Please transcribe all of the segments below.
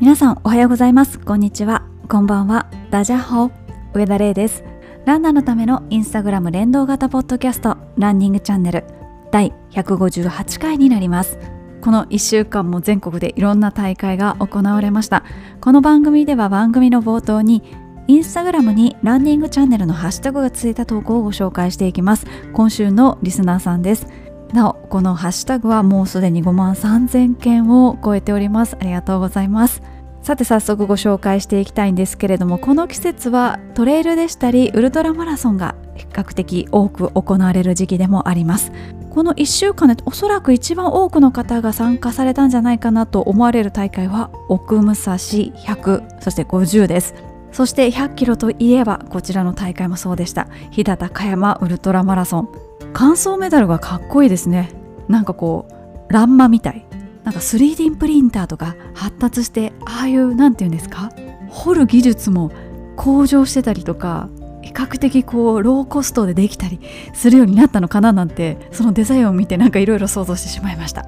皆さんおはようございます。こんにちは。こんばんは。ダジャホ。上田玲です。ランナーのためのインスタグラム連動型ポッドキャストランニングチャンネル第158回になります。この1週間も全国でいろんな大会が行われました。この番組では番組の冒頭にインスタグラムにランニングチャンネルのハッシュタグがついた投稿をご紹介していきます。今週のリスナーさんです。なおこのハッシュタグはもうすでに5万3000件を超えております。ありがとうございます。さて早速ご紹介していきたいんですけれどもこの季節はトレイルでしたりウルトラマラソンが比較的多く行われる時期でもあります。この1週間でおそらく一番多くの方が参加されたんじゃないかなと思われる大会は奥武蔵100そして50です。そして100キロといえばこちらの大会もそうでした。日高高山ウルトラマラソン。完走メダルがかっこいいですね。なんかこうランマみたい。なんか 3D プリンターとか発達してああいう何て言うんですか？掘る技術も向上してたりとか比較的こうローコストでできたりするようになったのかななんてそのデザインを見てなんかいろいろ想像してしまいました。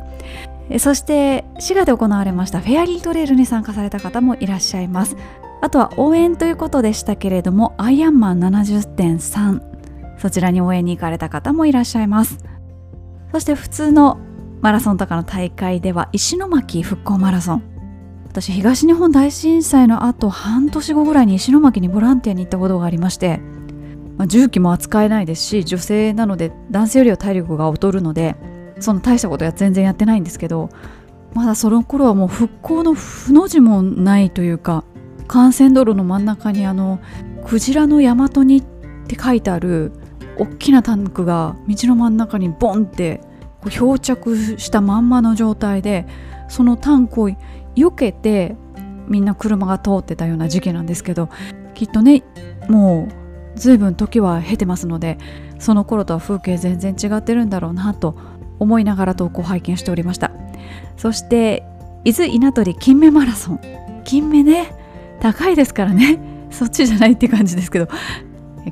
そして滋賀で行われましたフェアリートレイルに参加された方もいらっしゃいます。あとは応援ということでしたけれどもアイアンマン70.3そちらに応援に行かれた方もいらっしゃいます。そして普通のマラソンとかの大会では石巻復興マラソン。私東日本大震災のあと半年後ぐらいに石巻にボランティアに行ったことがありまして、まあ、重機も扱えないですし女性なので男性よりは体力が劣るのでその大したことは全然やってないんですけどまだその頃はもう復興の負の字もないというか幹線道路の真ん中にあのクジラの大和にって書いてある大きなタンクが道の真ん中にボンって漂着したまんまの状態でそのタンクを避けてみんな車が通ってたような時期なんですけどきっとねもう随分時は経てますのでその頃とは風景全然違ってるんだろうなと思いながら投稿拝見しておりました。そして伊豆稲取金目マラソン。金目ね高いですからね。そっちじゃないって感じですけど。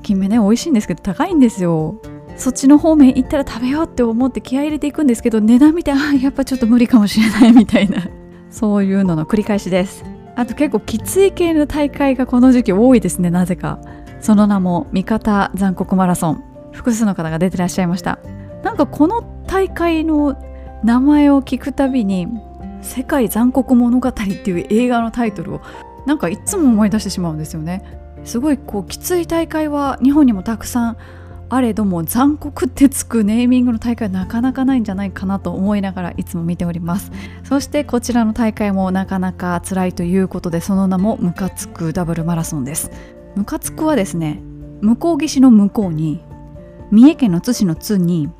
金目ね美味しいんですけど高いんですよ。そっちの方面行ったら食べようって思って気合入れていくんですけど値段見てあやっぱちょっと無理かもしれないみたいな。そういうのの繰り返しです。あと結構きつい系の大会がこの時期多いですねなぜか。その名も三方残酷マラソン。複数の方が出てらっしゃいました。なんかこの大会の名前を聞くたびに「世界残酷物語」っていう映画のタイトルをなんかいつも思い出してしまうんですよね。すごいこうきつい大会は日本にもたくさんあれども残酷ってつくネーミングの大会はなかなかないんじゃないかなと思いながらいつも見ております。そしてこちらの大会もなかなか辛いということでその名もムカつくダブルマラソンです。ムカつくはですね向こう岸の向こうに三重県の津市の津に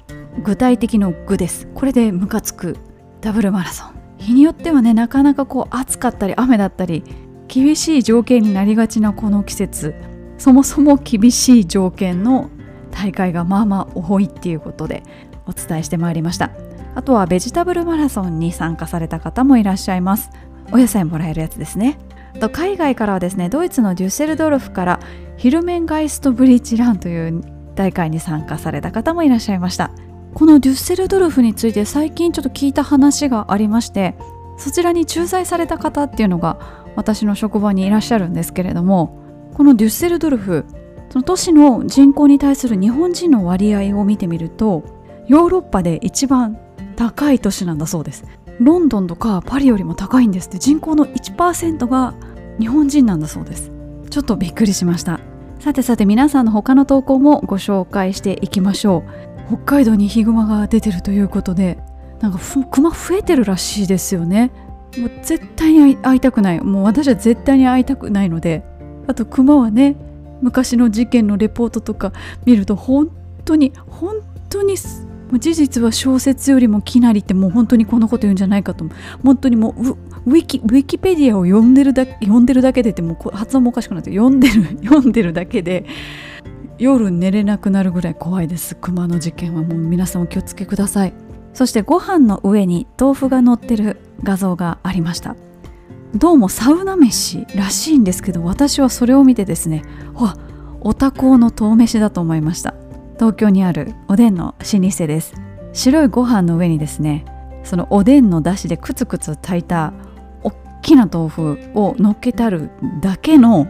具体的の具です。これでムカつくダブルマラソン。日によってはねなかなかこう暑かったり雨だったり厳しい条件になりがちなこの季節。そもそも厳しい条件の大会がまあまあ多いっていうことでお伝えしてまいりました。あとはベジタブルマラソンに参加された方もいらっしゃいます。お野菜もらえるやつですね。と海外からはですねドイツのデュッセルドルフからヒルメンガイストブリッジランという大会に参加された方もいらっしゃいました。このデュッセルドルフについて最近ちょっと聞いた話がありましてそちらに駐在された方っていうのが私の職場にいらっしゃるんですけれどもこのデュッセルドルフその都市の人口に対する日本人の割合を見てみるとヨーロッパで一番高い都市なんだそうです。ロンドンとかパリよりも高いんですって。人口の1%が日本人なんだそうです。ちょっとびっくりしました。さてさて皆さんの他の投稿もご紹介していきましょう。北海道にヒグマが出てるということでなんかクマ増えてるらしいですよね。もう絶対に会いたくない。もう私は絶対に会いたくないので。あとクマはね昔の事件のレポートとか見ると本当に本当に事実は小説よりもきなりってもう本当にこのこと言うんじゃないかと。本当にもうウィキウィキペディアを読んでるだ読んでるだけでってもう発音もおかしくなって読んでる読んでるだけで夜寝れなくなるぐらい怖いです。熊の事件はもう皆さんお気をつけください。そしてご飯の上に豆腐が乗ってる画像がありました。どうもサウナ飯らしいんですけど私はそれを見てですねわおたこの豆飯だと思いました。東京にあるおでんの老舗です。白いご飯の上にですねそのおでんの出汁でクツクツ炊いた大きな豆腐を乗っけてあるだけの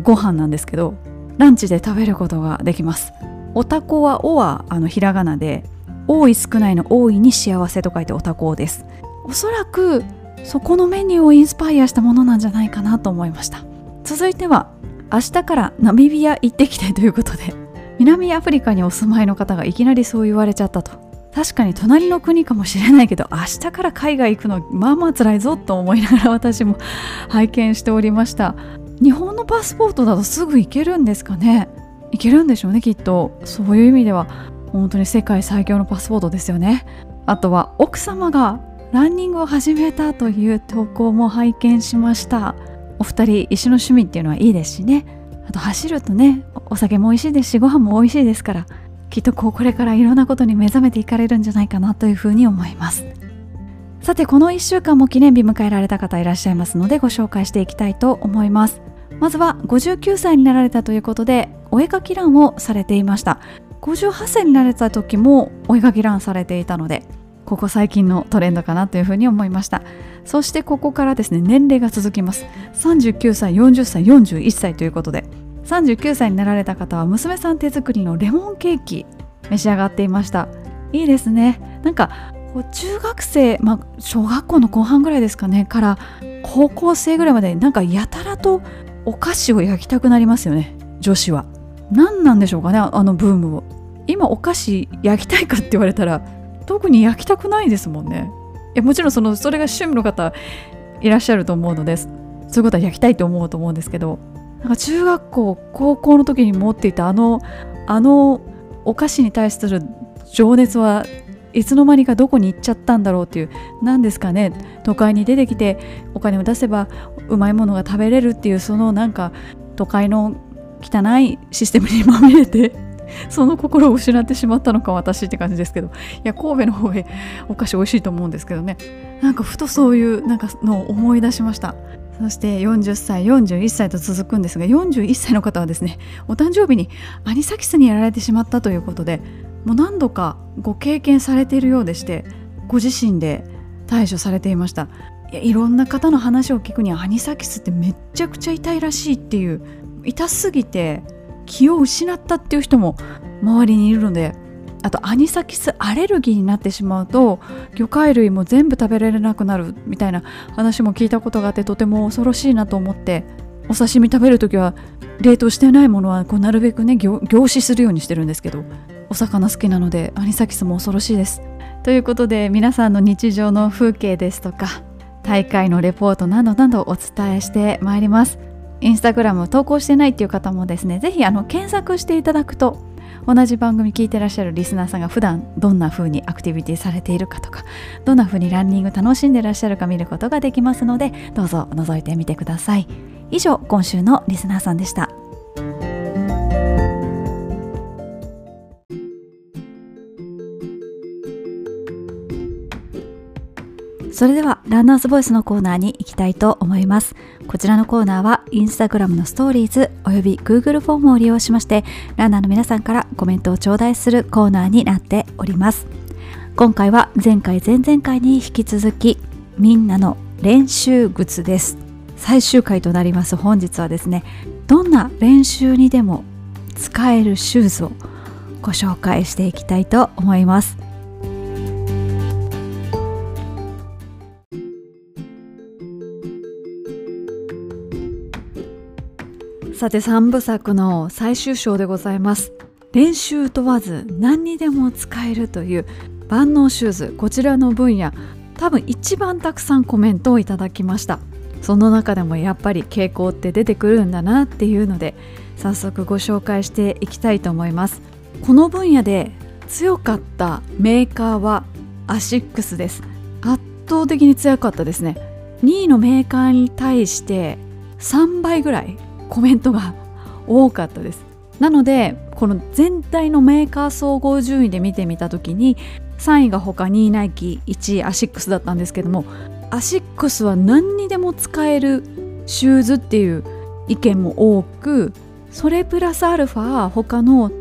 ご飯なんですけどランチで食べることができます。おたこは「お」はあのひらがなで多い少ないの多いに幸せと書いておたこです。おそらくそこのメニューをインスパイアしたものなんじゃないかなと思いました。続いては明日からナミビア行ってきたいということで南アフリカにお住まいの方がいきなりそう言われちゃったと。確かに隣の国かもしれないけど明日から海外行くのまあまあ辛いぞと思いながら私も 拝見しておりました。日本のパスポートだとすぐ行けるんですかね？行けるんでしょうねきっと。そういう意味では本当に世界最強のパスポートですよね。あとは奥様がランニングを始めたという投稿も拝見しました。お二人一緒の趣味っていうのはいいですしね。あと走るとねお酒も美味しいですしご飯も美味しいですからきっとこうこれからいろんなことに目覚めていかれるんじゃないかなというふうに思います。さてこの1週間も記念日迎えられた方いらっしゃいますのでご紹介していきたいと思います。まずは59歳になられたということでお絵かき欄をされていました。58歳になれた時もお絵かき欄されていたのでここ最近のトレンドかなというふうに思いました。そしてここからですね年齢が続きます。39歳40歳41歳ということで。39歳になられた方は娘さん手作りのレモンケーキ召し上がっていました。いいですね。なんか中学生、まあ、小学校の後半ぐらいですかねから高校生ぐらいまでなんかやたらとお菓子を焼きたくなりますよね女子は。何なんでしょうかねあのブームを。今お菓子焼きたいかって言われたら特に焼きたくないですもんね。いやもちろんそのそれが趣味の方いらっしゃると思うのです。そういうことは焼きたいと思うと思うんですけど。なんか中学校高校の時に持っていたあのあのお菓子に対する情熱はいつの間にかどこに行っちゃったんだろうっていう何ですかね。都会に出てきてお金を出せばうまいものが食べれるっていうそのなんか都会の汚いシステムにまみれて その心を失ってしまったのか私って感じですけど。いや神戸の方へお菓子美味しいと思うんですけどね。なんかふとそういうなんかのを思い出しました。そして40歳41歳と続くんですが41歳の方はですねお誕生日にアニサキスにやられてしまったということでもう何度かご経験されているようでしてご自身で対処されていました。いやいろんな方の話を聞くにはアニサキスってめっちゃくちゃ痛いらしいっていう痛すぎて気を失ったっていう人も周りにいるのであとアニサキスアレルギーになってしまうと魚介類も全部食べられなくなるみたいな話も聞いたことがあってとても恐ろしいなと思ってお刺身食べる時は冷凍してないものはこうなるべくね凝視するようにしてるんですけどお魚好きなのでアニサキスも恐ろしいです。ということで皆さんの日常の風景ですとか大会のレポートなどなどお伝えしてまいります。インスタグラム投稿してないっていう方もですね是非検索していただくと同じ番組聞いてらっしゃるリスナーさんが普段どんな風にアクティビティされているかとかどんな風にランニング楽しんでらっしゃるか見ることができますのでどうぞ覗いてみてください。以上今週のリスナーさんでした。それではランナーズボイスのコーナーに行きたいと思います。こちらのコーナーはインスタグラムのストーリーズおよび Google フォームを利用しましてランナーの皆さんからコメントを頂戴するコーナーになっております。今回は前回前々回に引き続きみんなの練習靴です。最終回となります。本日はですねどんな練習にでも使えるシューズをご紹介していきたいと思います。さて3部作の最終章でございます。練習問わず何にでも使えるという万能シューズこちらの分野多分一番たくさんコメントをいただきました。その中でもやっぱり傾向って出てくるんだなっていうので早速ご紹介していきたいと思います。この分野で強かったメーカーはアシックスです。圧倒的に強かったですね。2位のメーカーに対して3倍ぐらいコメントが多かったです。なのでこの全体のメーカー総合順位で見てみた時に3位が他2位ナイキ1位アシックスだったんですけどもアシックスは何にでも使えるシューズっていう意見も多くそれプラスアルファ他の例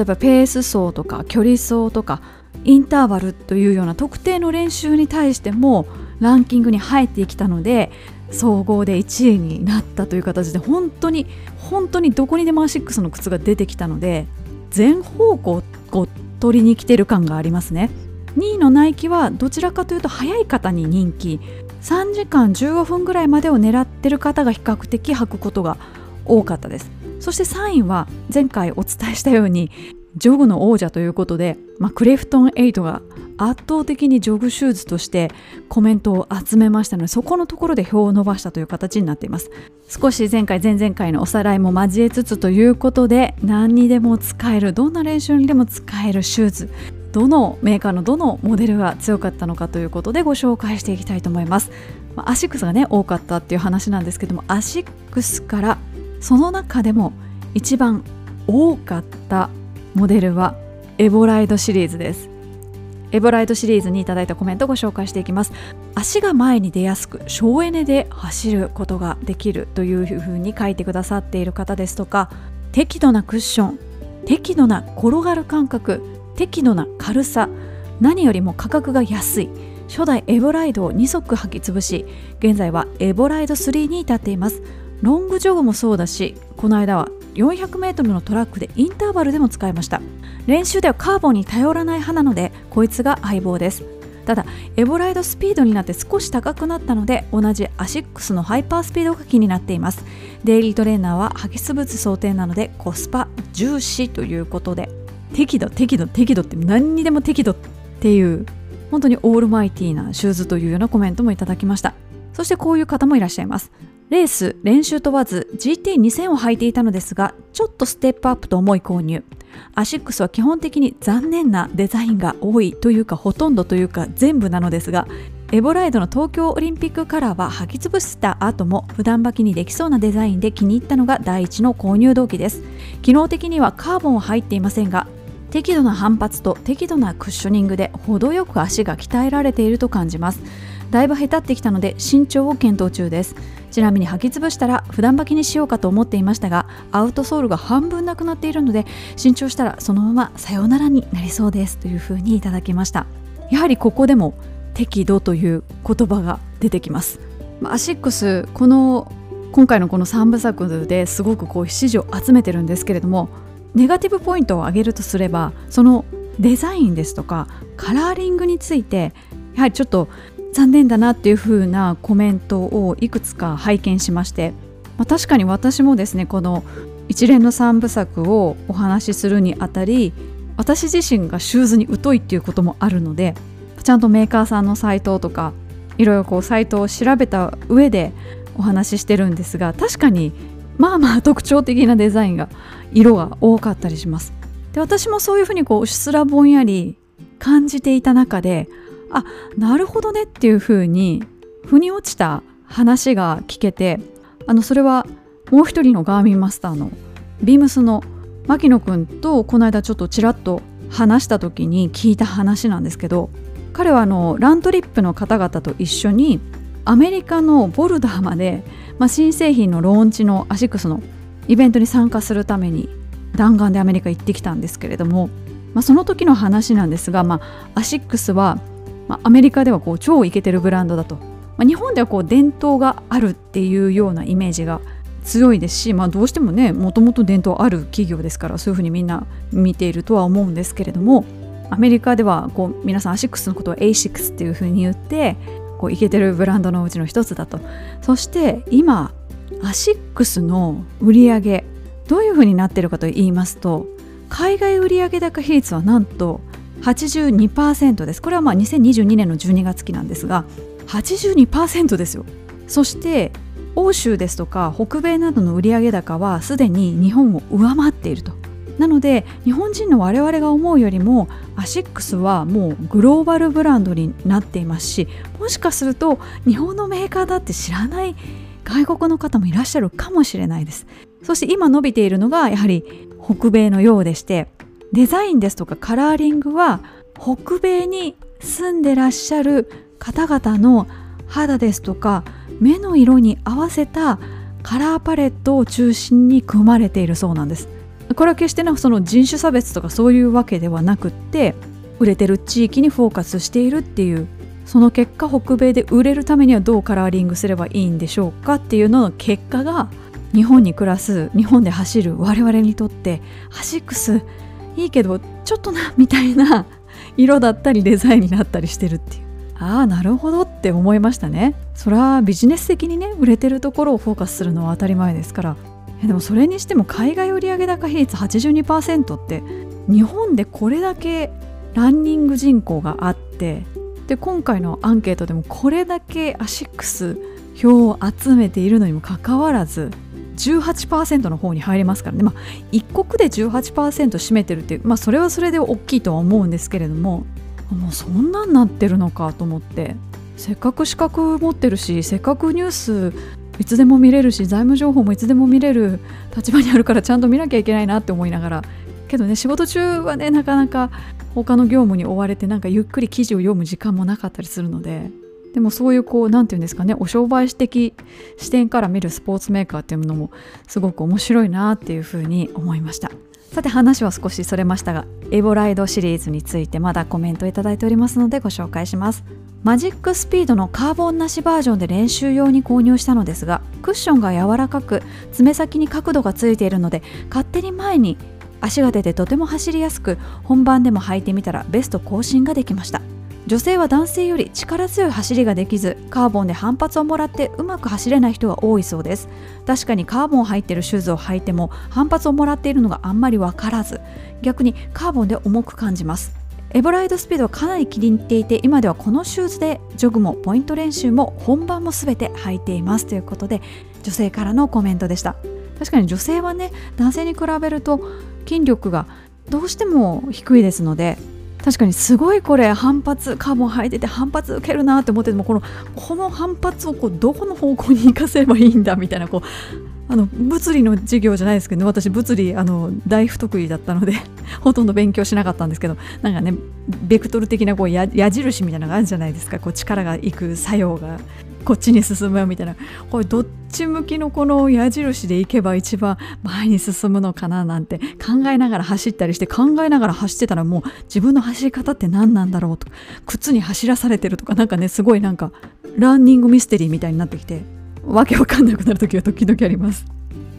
えばペース走とか距離走とかインターバルというような特定の練習に対してもランキングに入ってきたので総合で1位になったという形で本当に本当にどこにでもアシックスの靴が出てきたので全方向を取りに来てる感がありますね。2位のナイキはどちらかというと早い方に人気。3時間15分ぐらいまでを狙ってる方が比較的履くことが多かったです。そして3位は前回お伝えしたようにジョグの王者ということで、まあ、クリフトン8が圧倒的にジョグシューズとしてコメントを集めましたのでそこのところで票を伸ばしたという形になっています。少し前回前々回のおさらいも交えつつということで何にでも使えるどんな練習にでも使えるシューズどのメーカーのどのモデルが強かったのかということでご紹介していきたいと思います、まあ、アシックスがね多かったっていう話なんですけどもアシックスからその中でも一番多かったモデルはエボライドシリーズです。エボライドシリーズにいただいたコメントをご紹介していきます。足が前に出やすく省エネで走ることができるというふうに書いてくださっている方ですとか適度なクッション適度な転がる感覚適度な軽さ何よりも価格が安い初代エボライドを2足履き潰し現在はエボライド3に至っています。ロングジョグもそうだしこの間は 400m のトラックでインターバルでも使いました。練習ではカーボンに頼らない派なのでこいつが相棒です。ただエボライドスピードになって少し高くなったので同じアシックスのハイパースピードが気になっています。デイリートレーナーは履き物想定なのでコスパ重視ということで。適度適度適度って何にでも適度っていう本当にオールマイティーなシューズというようなコメントもいただきました。そしてこういう方もいらっしゃいます。レース練習問わず GT2000 を履いていたのですがちょっとステップアップと思い購入。アシックスは基本的に残念なデザインが多いというかほとんどというか全部なのですがエボライドの東京オリンピックカラーは履き潰した後も普段履きにできそうなデザインで気に入ったのが第一の購入動機です。機能的にはカーボンは入っていませんが適度な反発と適度なクッショニングで程よく足が鍛えられていると感じます。だいぶへたってきたので身長を検討中です。ちなみに履き潰したら普段履きにしようかと思っていましたがアウトソールが半分なくなっているので新調したらそのままさようならになりそうですというふうにいただきました。やはりここでも適度という言葉が出てきます。アシックスこの今回のこの3部作ですごくこう支持を集めてるんですけれどもネガティブポイントを挙げるとすればそのデザインですとかカラーリングについてやはりちょっと残念だなっていう風なコメントをいくつか拝見しまして、まあ、確かに私もですねこの一連の3部作をお話しするにあたり私自身がシューズに疎いっていうこともあるのでちゃんとメーカーさんのサイトとかいろいろこうサイトを調べた上でお話ししてるんですが確かにまあまあ特徴的なデザインが色が多かったりします。で私もそういうふうにこううっすらぼんやり感じていた中であなるほどねっていう風に腑に落ちた話が聞けてあのそれはもう一人のガーミンマスターのビームスの牧野くんとこの間ちょっとちらっと話した時に聞いた話なんですけど彼はあのラントリップの方々と一緒にアメリカのボルダーまで、まあ、新製品のローンチのアシックスのイベントに参加するために弾丸でアメリカ行ってきたんですけれども、まあ、その時の話なんですが、まあ、アシックスはまあ、アメリカではこう超イケてるブランドだと、まあ、日本ではこう伝統があるっていうようなイメージが強いですし、まあ、どうしてもねもともと伝統ある企業ですからそういうふうにみんな見ているとは思うんですけれどもアメリカではこう皆さんアシックスのことを A6 っていうふうに言ってこうイケてるブランドのうちの一つだと。そして今アシックスの売り上げどういうふうになっているかと言いますと海外売上高比率はなんと82%です。これはまあ2022年の12月期なんですが82%ですよ。そして欧州ですとか北米などの売上高はすでに日本を上回っていると。なので日本人の我々が思うよりもアシックスはもうグローバルブランドになっていますしもしかすると日本のメーカーだって知らない外国の方もいらっしゃるかもしれないです。そして今伸びているのがやはり北米のようでしてデザインですとかカラーリングは北米に住んでらっしゃる方々の肌ですとか目の色に合わせたカラーパレットを中心に組まれているそうなんです。これは決してなその人種差別とかそういうわけではなくって売れてる地域にフォーカスしているっていうその結果北米で売れるためにはどうカラーリングすればいいんでしょうかっていうのの結果が日本に暮らす日本で走る我々にとってアシックスいいけどちょっとなみたいな 色だったりデザインになったりしてるっていう。ああなるほどって思いましたね。それはビジネス的にね売れてるところをフォーカスするのは当たり前ですから。でもそれにしても海外売上高比率82%って日本でこれだけランニング人口があってで今回のアンケートでもこれだけアシックス票を集めているのにもかかわらず18%の方に入りますからね、まあ、一国で18%占めてるっていう、まあ、それはそれで大きいとは思うんですけれどももうそんなんなってるのかと思ってせっかく資格持ってるしせっかくニュースいつでも見れるし財務情報もいつでも見れる立場にあるからちゃんと見なきゃいけないなって思いながらけどね仕事中はねなかなか他の業務に追われてなんかゆっくり記事を読む時間もなかったりするのででもそういうこう何て言うんですかねお商売的視点から見るスポーツメーカーっていうのもすごく面白いなっていうふうに思いました。さて話は少しそれましたがエボライドシリーズについてまだコメントいただいておりますのでご紹介します。マジックスピードのカーボンなしバージョンで練習用に購入したのですがクッションが柔らかく爪先に角度がついているので勝手に前に足が出てとても走りやすく本番でも履いてみたらベスト更新ができました。女性は男性より力強い走りができずカーボンで反発をもらってうまく走れない人が多いそうです。確かにカーボン入ってるシューズを履いても反発をもらっているのがあんまり分からず逆にカーボンで重く感じます。エボライドスピードはかなり気に入っていて今ではこのシューズでジョグもポイント練習も本番も全て履いていますということで女性からのコメントでした。確かに女性はね男性に比べると筋力がどうしても低いですので確かにすごいこれ反発カーボン履いてて反発受けるなって思っててもこのこの反発をこうどこの方向に生かせばいいんだみたいなこうあの物理の授業じゃないですけど、ね、私物理あの大不得意だったので ほとんど勉強しなかったんですけどなんかねベクトル的なこう矢印みたいなのがあるじゃないですか。こう力がいく作用が。こっちに進むよみたいな。これどっち向きのこの矢印でいけば一番前に進むのかななんて考えながら走ったりして考えながら走ってたらもう自分の走り方って何なんだろうと靴に走らされてるとかなんかねすごいなんかランニングミステリーみたいになってきてわけわかんなくなる時は時々あります。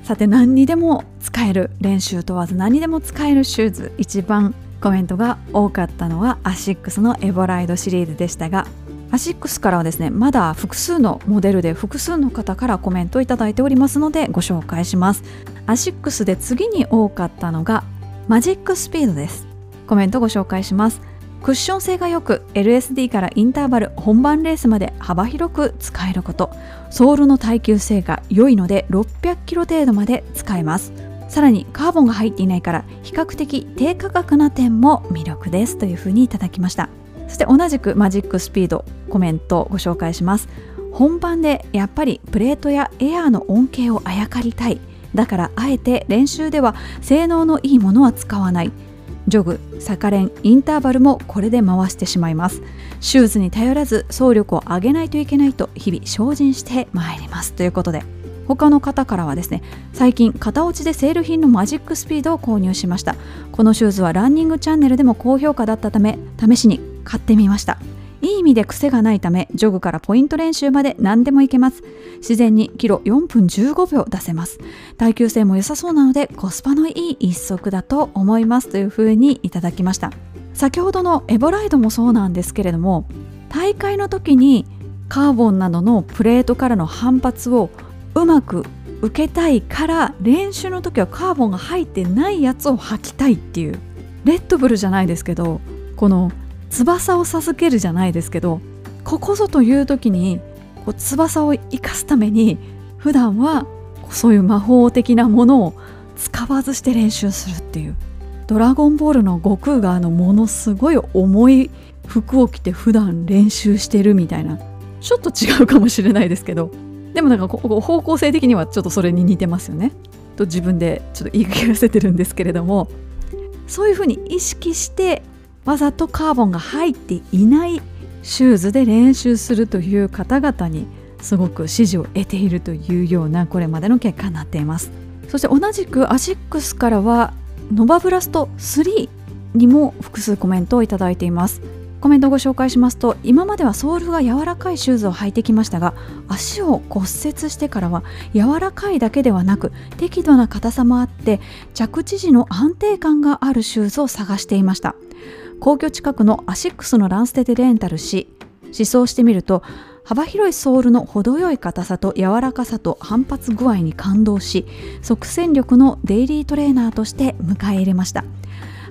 さて何にでも使える練習問わず何にでも使えるシューズ。一番コメントが多かったのはアシックスのエボライドシリーズでしたがアシックスからはですねまだ複数のモデルで複数の方からコメントをいただいておりますのでご紹介します。アシックスで次に多かったのがマジックスピードです。コメントご紹介します。クッション性が良く LSD からインターバル本番レースまで幅広く使えること。ソールの耐久性が良いので600キロ程度まで使えます。さらにカーボンが入っていないから比較的低価格な点も魅力です。というふうにいただきました。そして同じくマジックスピードコメントをご紹介します。本番でやっぱりプレートやエアーの恩恵をあやかりたい。だからあえて練習では性能のいいものは使わない。ジョグ、逆練、インターバルもこれで回してしまいます。シューズに頼らず走力を上げないといけないと日々精進してまいります。ということで他の方からはですね最近型落ちでセール品のマジックスピードを購入しました。このシューズはランニングチャンネルでも高評価だったため試しに買ってみました。いい意味で癖がないためジョグからポイント練習まで何でもいけます。自然にキロ4分15秒出せます。耐久性も良さそうなのでコスパのいい一足だと思います。というふうにいただきました。先ほどのエボライドもそうなんですけれども大会の時にカーボンなどのプレートからの反発をうまく受けたいから練習の時はカーボンが入ってないやつを履きたいっていうレッドブルじゃないですけどこの翼を授けるじゃないですけどここぞという時にこう翼を生かすために普段はそういう魔法的なものを使わずして練習するっていう。ドラゴンボールの悟空があのものすごい重い服を着て普段練習してるみたいな。ちょっと違うかもしれないですけど。でもなんか方向性的にはちょっとそれに似てますよね。と自分でちょっと言い聞かせてるんですけれども。そういうふうに意識してわざとカーボンが入っていないシューズで練習するという方々にすごく支持を得ているというようなこれまでの結果になっています。そして同じくアシックスからはノバブラスト3にも複数コメントをいただいています。コメントをご紹介しますと今まではソールが柔らかいシューズを履いてきましたが足を骨折してからは柔らかいだけではなく適度な硬さもあって着地時の安定感があるシューズを探していました。皇居近くのアシックスのランステでレンタルし試走してみると幅広いソールの程よい硬さと柔らかさと反発具合に感動し即戦力のデイリートレーナーとして迎え入れました。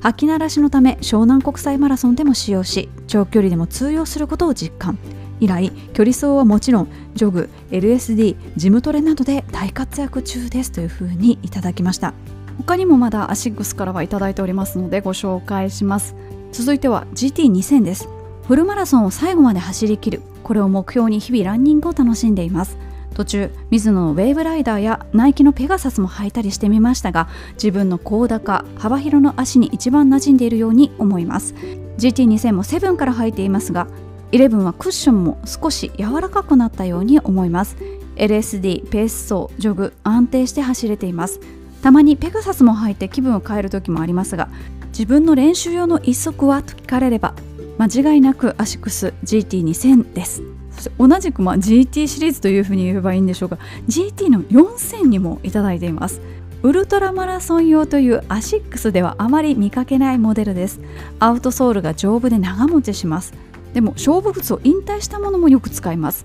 履き慣らしのため湘南国際マラソンでも使用し長距離でも通用することを実感。以来距離走はもちろんジョグ LSD ジムトレなどで大活躍中ですというふうにいただきました。他にもまだアシックスからはいただいておりますのでご紹介します。続いては GT2000 です。フルマラソンを最後まで走りきる。これを目標に日々ランニングを楽しんでいます。途中水野のウェーブライダーやナイキのペガサスも履いたりしてみましたが自分の高高幅広の足に一番馴染んでいるように思います。GT2000 も7から履いていますが11はクッションも少し柔らかくなったように思います。LSD ペース走ジョグ安定して走れています。たまにペガサスも履いて気分を変える時もありますが自分の練習用の一足はと聞かれれば間違いなくアシックス GT2000 です。そして同じくまあ GT シリーズというふうに言えばいいんでしょうか GT の4000にもいただいています。ウルトラマラソン用というアシックスではあまり見かけないモデルです。アウトソールが丈夫で長持ちします。でも勝負靴を引退したものもよく使います。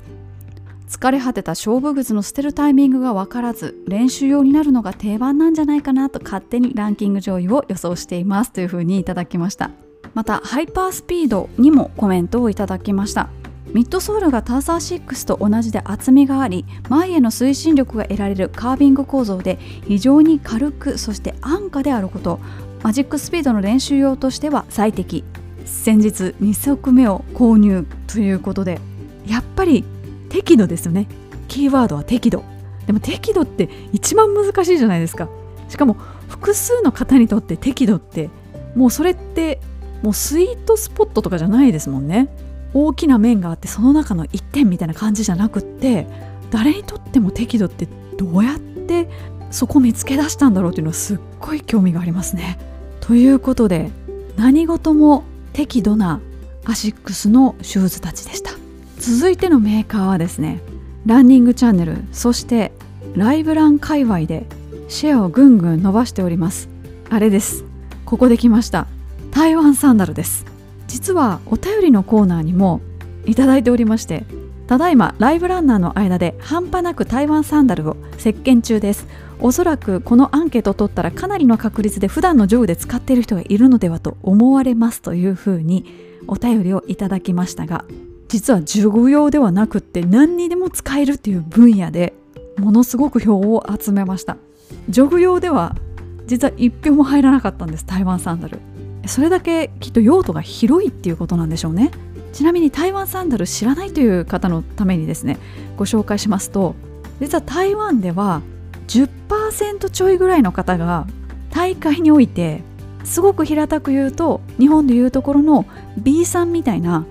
疲れ果てた勝負靴の捨てるタイミングが分からず練習用になるのが定番なんじゃないかなと勝手にランキング上位を予想していますというふうにいただきました。またハイパースピードにもコメントをいただきました。ミッドソールがターサー6と同じで厚みがあり前への推進力が得られるカービング構造で非常に軽くそして安価であることマジックスピードの練習用としては最適。先日2足目を購入ということでやっぱり適度ですよね。キーワードは適度。でも適度って一番難しいじゃないですか。しかも複数の方にとって適度ってもうそれってもうスイートスポットとかじゃないですもんね。大きな面があってその中の一点みたいな感じじゃなくって誰にとっても適度ってどうやってそこ見つけ出したんだろうっていうのはすっごい興味がありますね。ということで何事も適度なアシックスのシューズたちでした。続いてのメーカーはですねランニングチャンネルそしてライブラン界隈でシェアをぐんぐん伸ばしております。あれです。ここで来ました。台湾サンダルです。実はお便りのコーナーにもいただいておりましてただいまライブランナーの間で半端なく台湾サンダルを席巻中です。おそらくこのアンケートを取ったらかなりの確率で普段のジョグで使っている人がいるのではと思われますというふうにお便りをいただきましたが実はジョグ用ではなくって何にでも使えるっていう分野でものすごく票を集めました。ジョグ用では実は1票も入らなかったんです台湾サンダル。それだけきっと用途が広いっていうことなんでしょうね。ちなみに台湾サンダル知らないという方のためにですねご紹介しますと実は台湾では10%ちょいぐらいの方が大会においてすごく平たく言うと日本でいうところの B さんみたいな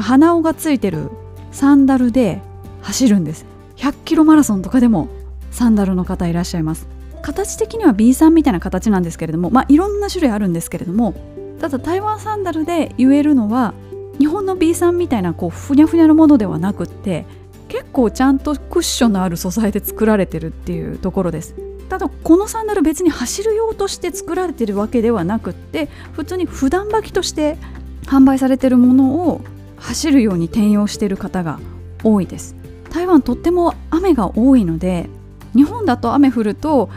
鼻緒がついてるサンダルで走るんです。100キロマラソンとかでもサンダルの方いらっしゃいます。形的には B さんみたいな形なんですけれどもまあいろんな種類あるんですけれどもただ台湾サンダルで言えるのは日本の B さんみたいなこうふにゃふにゃのものではなくって結構ちゃんとクッションのある素材で作られてるっていうところです。ただこのサンダル別に走る用として作られてるわけではなくって普通に普段履きとして販売されてるものを走るように転用している方が多いです。台湾とっても雨が多いので日本だと雨降ると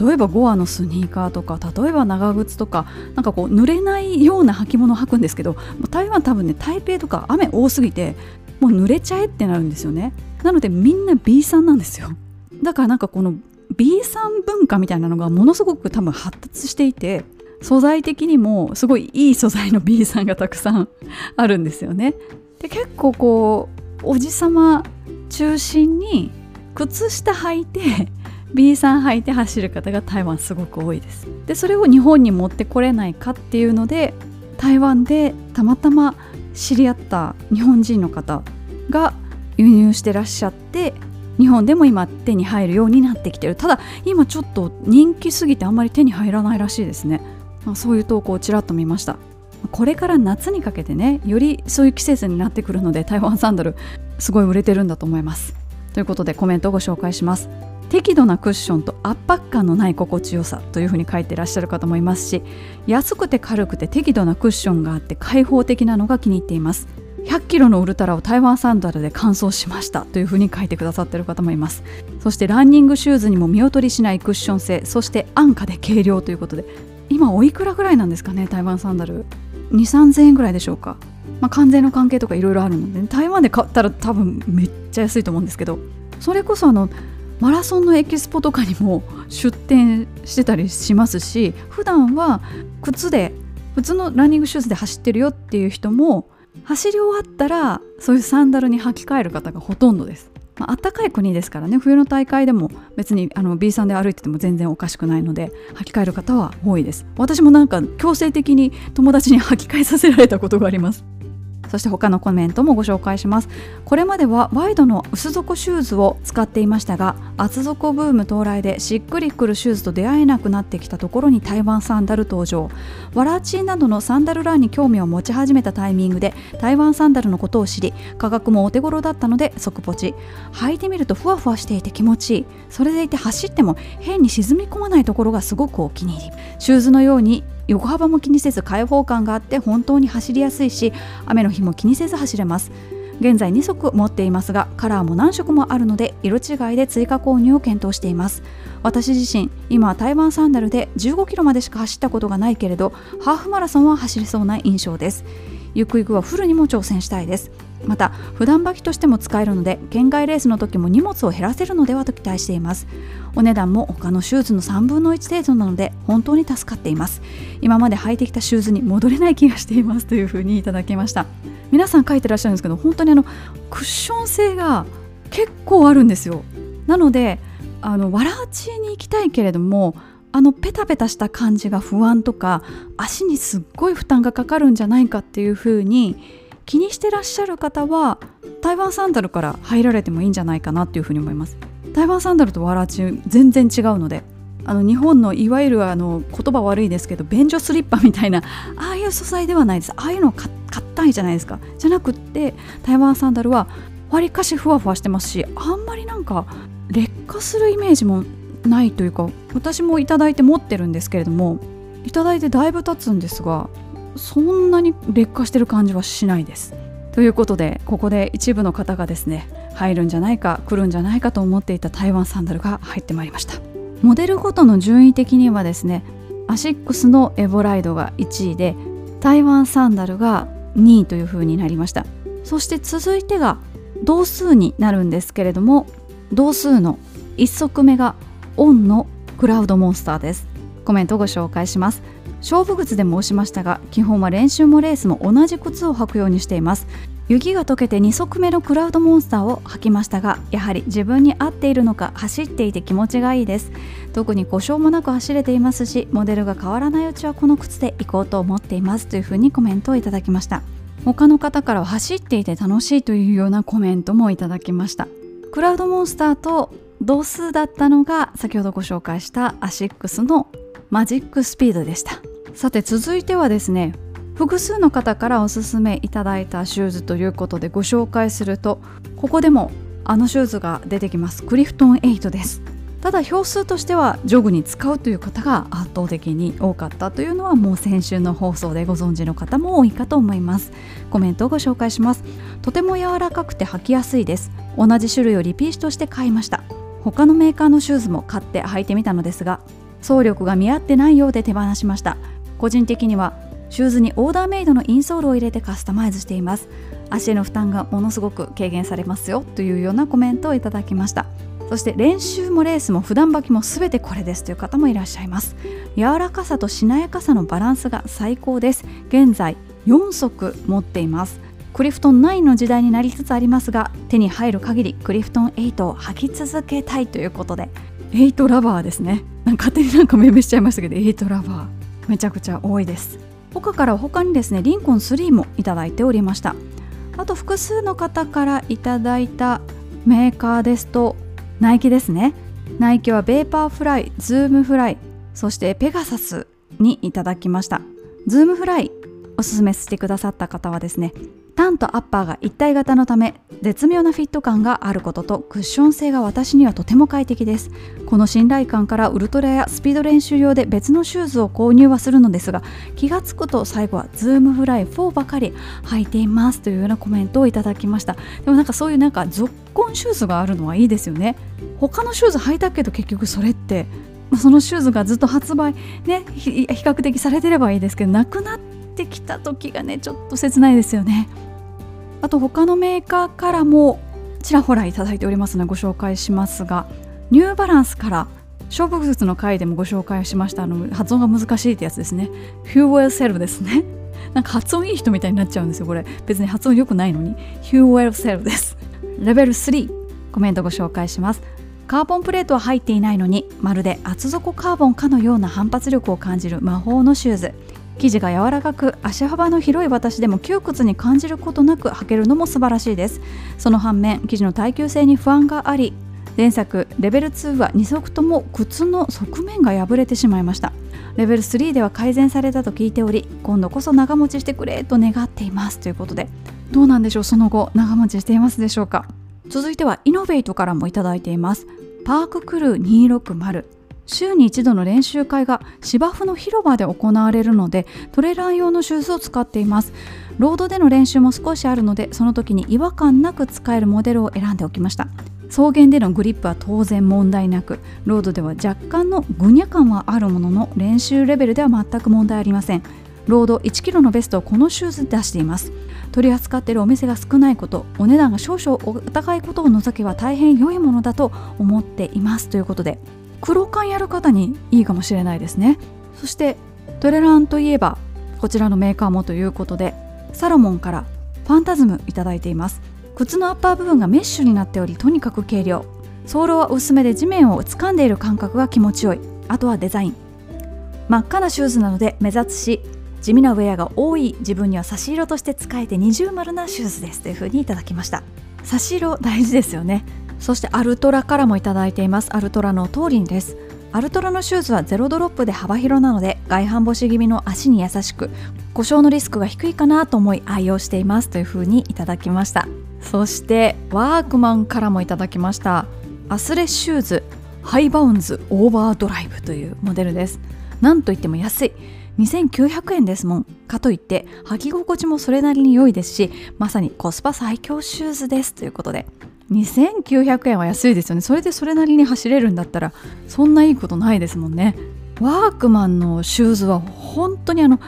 例えばゴアのスニーカーとか例えば長靴とかなんかこう濡れないような履物を履くんですけど台湾多分ね台北とか雨多すぎてもう濡れちゃえってなるんですよね。なのでみんな B さんなんですよ。だからなんかこの B さん文化みたいなのがものすごく多分発達していて素材的にもすごいいい素材の B さんがたくさんあるんですよね。で結構こうおじさま中心に靴下履いて B さん履いて走る方が台湾すごく多いです。でそれを日本に持ってこれないかっていうので台湾でたまたま知り合った日本人の方が輸入してらっしゃって日本でも今手に入るようになってきてる。ただ今ちょっと人気すぎてあんまり手に入らないらしいですね、まあ、そういう投稿をちらっと見ました。これから夏にかけてねよりそういう季節になってくるので台湾サンダルすごい売れてるんだと思います。ということでコメントをご紹介します。適度なクッションと圧迫感のない心地よさというふうに書いてらっしゃる方もいますし安くて軽くて適度なクッションがあって開放的なのが気に入っています。100キロのウルトラを台湾サンダルで乾燥しましたというふうに書いてくださってる方もいます。そしてランニングシューズにも見劣りしないクッション性そして安価で軽量ということで今おいくらぐらいなんですかね台湾サンダル？2 3 0円ぐらいでしょうか、まあ、関税の関係とかいろいろあるので、台湾で買ったら多分めっちゃ安いと思うんですけど。それこそあのマラソンのエキスポとかにも出店してたりしますし普段は靴で普通のランニングシューズで走ってるよっていう人も走り終わったらそういうサンダルに履き替える方がほとんどです。まあったかい国ですからね。冬の大会でも別にあの B さんで歩いてても全然おかしくないので履き替える方は多いです。私もなんか強制的に友達に履き替えさせられたことがあります。そして他のコメントもご紹介します。これまではワイドの薄底シューズを使っていましたが厚底ブーム到来でしっくりくるシューズと出会えなくなってきたところに台湾サンダル登場。ワラチーなどのサンダルランに興味を持ち始めたタイミングで台湾サンダルのことを知り価格もお手頃だったので即ポチ。履いてみるとふわふわしていて気持ちいい。それでいて走っても変に沈み込まないところがすごくお気に入り。シューズのように横幅も気にせず開放感があって本当に走りやすいし雨の日も気にせず走れます。現在2足持っていますがカラーも何色もあるので色違いで追加購入を検討しています。私自身今は台湾サンダルで15キロまでしか走ったことがないけれどハーフマラソンは走れそうな印象です。ゆくゆくはフルにも挑戦したいです。また普段履きとしても使えるので県外レースの時も荷物を減らせるのではと期待しています。お値段も他のシューズの3分の1程度なので本当に助かっています。今まで履いてきたシューズに戻れない気がしていますというふうにいただきました。皆さん書いてらっしゃるんですけど本当にあのクッション性が結構あるんですよ。なのであのわらちに行きたいけれどもあのペタペタした感じが不安とか足にすっごい負担がかかるんじゃないかっていうふうに気にしてらっしゃる方は台湾サンダルから入られてもいいんじゃないかなっていうふうに思います。台湾サンダルとわらち全然違うのであの日本のいわゆるあの言葉悪いですけど便所スリッパみたいなああいう素材ではないです。ああいうの硬いじゃないですか。じゃなくって台湾サンダルはわりかしふわふわしてますしあんまりなんか劣化するイメージもないというか私もいただいて持ってるんですけれどもいただいてだいぶ経つんですがそんなに劣化してる感じはしないです。ということでここで一部の方がですね入るんじゃないか来るんじゃないかと思っていた台湾サンダルが入ってまいりました。モデルごとの順位的にはですねアシックスのエボライドが1位で台湾サンダルが2位という風になりました。そして続いてが同数になるんですけれども同数の1足目がオンのクラウドモンスターです。コメントご紹介します。勝負靴で申しましたが基本は練習もレースも同じ靴を履くようにしています。雪が溶けて2足目のクラウドモンスターを履きましたがやはり自分に合っているのか走っていて気持ちがいいです。特に故障もなく走れていますしモデルが変わらないうちはこの靴で行こうと思っています。というふうにコメントをいただきました。他の方からは走っていて楽しいというようなコメントもいただきました。クラウドモンスターと同数だったのが先ほどご紹介したアシックスのマジックスピードでした。さて続いてはですね複数の方からおすすめいただいたシューズということでご紹介するとここでもあのシューズが出てきます。クリフトン8です。ただ票数としてはジョグに使うという方が圧倒的に多かったというのはもう先週の放送でご存知の方も多いかと思います。コメントをご紹介します。とても柔らかくて履きやすいです。同じ種類をリピートとして買いました。他のメーカーのシューズも買って履いてみたのですが走力が見合ってないようで手放しました。個人的にはシューズにオーダーメイドのインソールを入れてカスタマイズしています。足への負担がものすごく軽減されますよ。というようなコメントをいただきました。そして練習もレースも普段履きも全てこれですという方もいらっしゃいます。柔らかさとしなやかさのバランスが最高です。現在4足持っています。クリフトン9の時代になりつつありますが手に入る限りクリフトン8を履き続けたいということで。8ラバーですね。なんか勝手になんか命名しちゃいましたけど8ラバー。めちゃくちゃ多いです。ホカから他にですねリンコン3もいただいておりました。あと複数の方からいただいたメーカーですとナイキですね。ナイキはベーパーフライズームフライそしてペガサスにいただきました。ズームフライおすすめしてくださった方はですねタンとアッパーが一体型のため絶妙なフィット感があることとクッション性が私にはとても快適です。この信頼感からウルトラやスピード練習用で別のシューズを購入はするのですが気がつくと最後はズームフライ4ばかり履いていますというようなコメントをいただきました。でもなんかそういうなんかぞっこんシューズがあるのはいいですよね。他のシューズ履いたけど結局それってそのシューズがずっと発売ね比較的されてればいいですけどなくなってきた時がねちょっと切ないですよね。あと他のメーカーからもちらほらいただいておりますのでご紹介しますがニューバランスから勝負術の回でもご紹介しました。あの発音が難しいってやつですね。ヒューウェルセルですね。なんか発音いい人みたいになっちゃうんですよこれ。別に発音良くないのに。ヒューウェルセルです。レベル3コメントご紹介します。カーボンプレートは入っていないのにまるで厚底カーボンかのような反発力を感じる魔法のシューズ。生地が柔らかく足幅の広い私でも窮屈に感じることなく履けるのも素晴らしいです。その反面生地の耐久性に不安があり前作レベル2は2足とも靴の側面が破れてしまいました。レベル3では改善されたと聞いており今度こそ長持ちしてくれと願っています。ということでどうなんでしょう？その後長持ちしていますでしょうか？続いてはイノベイトからもいただいています。パーククルー260週に一度の練習会が芝生の広場で行われるのでトレーラー用のシューズを使っています。ロードでの練習も少しあるのでその時に違和感なく使えるモデルを選んでおきました。草原でのグリップは当然問題なくロードでは若干のぐにゃ感はあるものの練習レベルでは全く問題ありません。ロード 1kg のベストをこのシューズで出しています。取り扱っているお店が少ないことお値段が少々お高いことを除けば大変良いものだと思っています。ということで黒缶やる方にいいかもしれないですね。そしてトレランといえばこちらのメーカーもということでサロモンからファンタズムいただいています。靴のアッパー部分がメッシュになっておりとにかく軽量。ソールは薄めで地面を掴んでいる感覚が気持ちよい。あとはデザイン。真っ赤なシューズなので目立つし地味なウェアが多い自分には差し色として使えて二重丸なシューズです。というふうにいただきました。差し色大事ですよね。そしてアルトラからもいただいています。アルトラの通りです。アルトラのシューズはゼロドロップで幅広なので外反母趾気味の足に優しく故障のリスクが低いかなと思い愛用しています。というふうにいただきました。そしてワークマンからもいただきました。アスレシューズハイバウンスオーバードライブというモデルです。なんといっても安い。2900円ですもん。かといって履き心地もそれなりに良いですしまさにコスパ最強シューズです。ということで。2900円は安いですよね。それでそれなりに走れるんだったらそんないいことないですもんね。ワークマンのシューズは本当にあの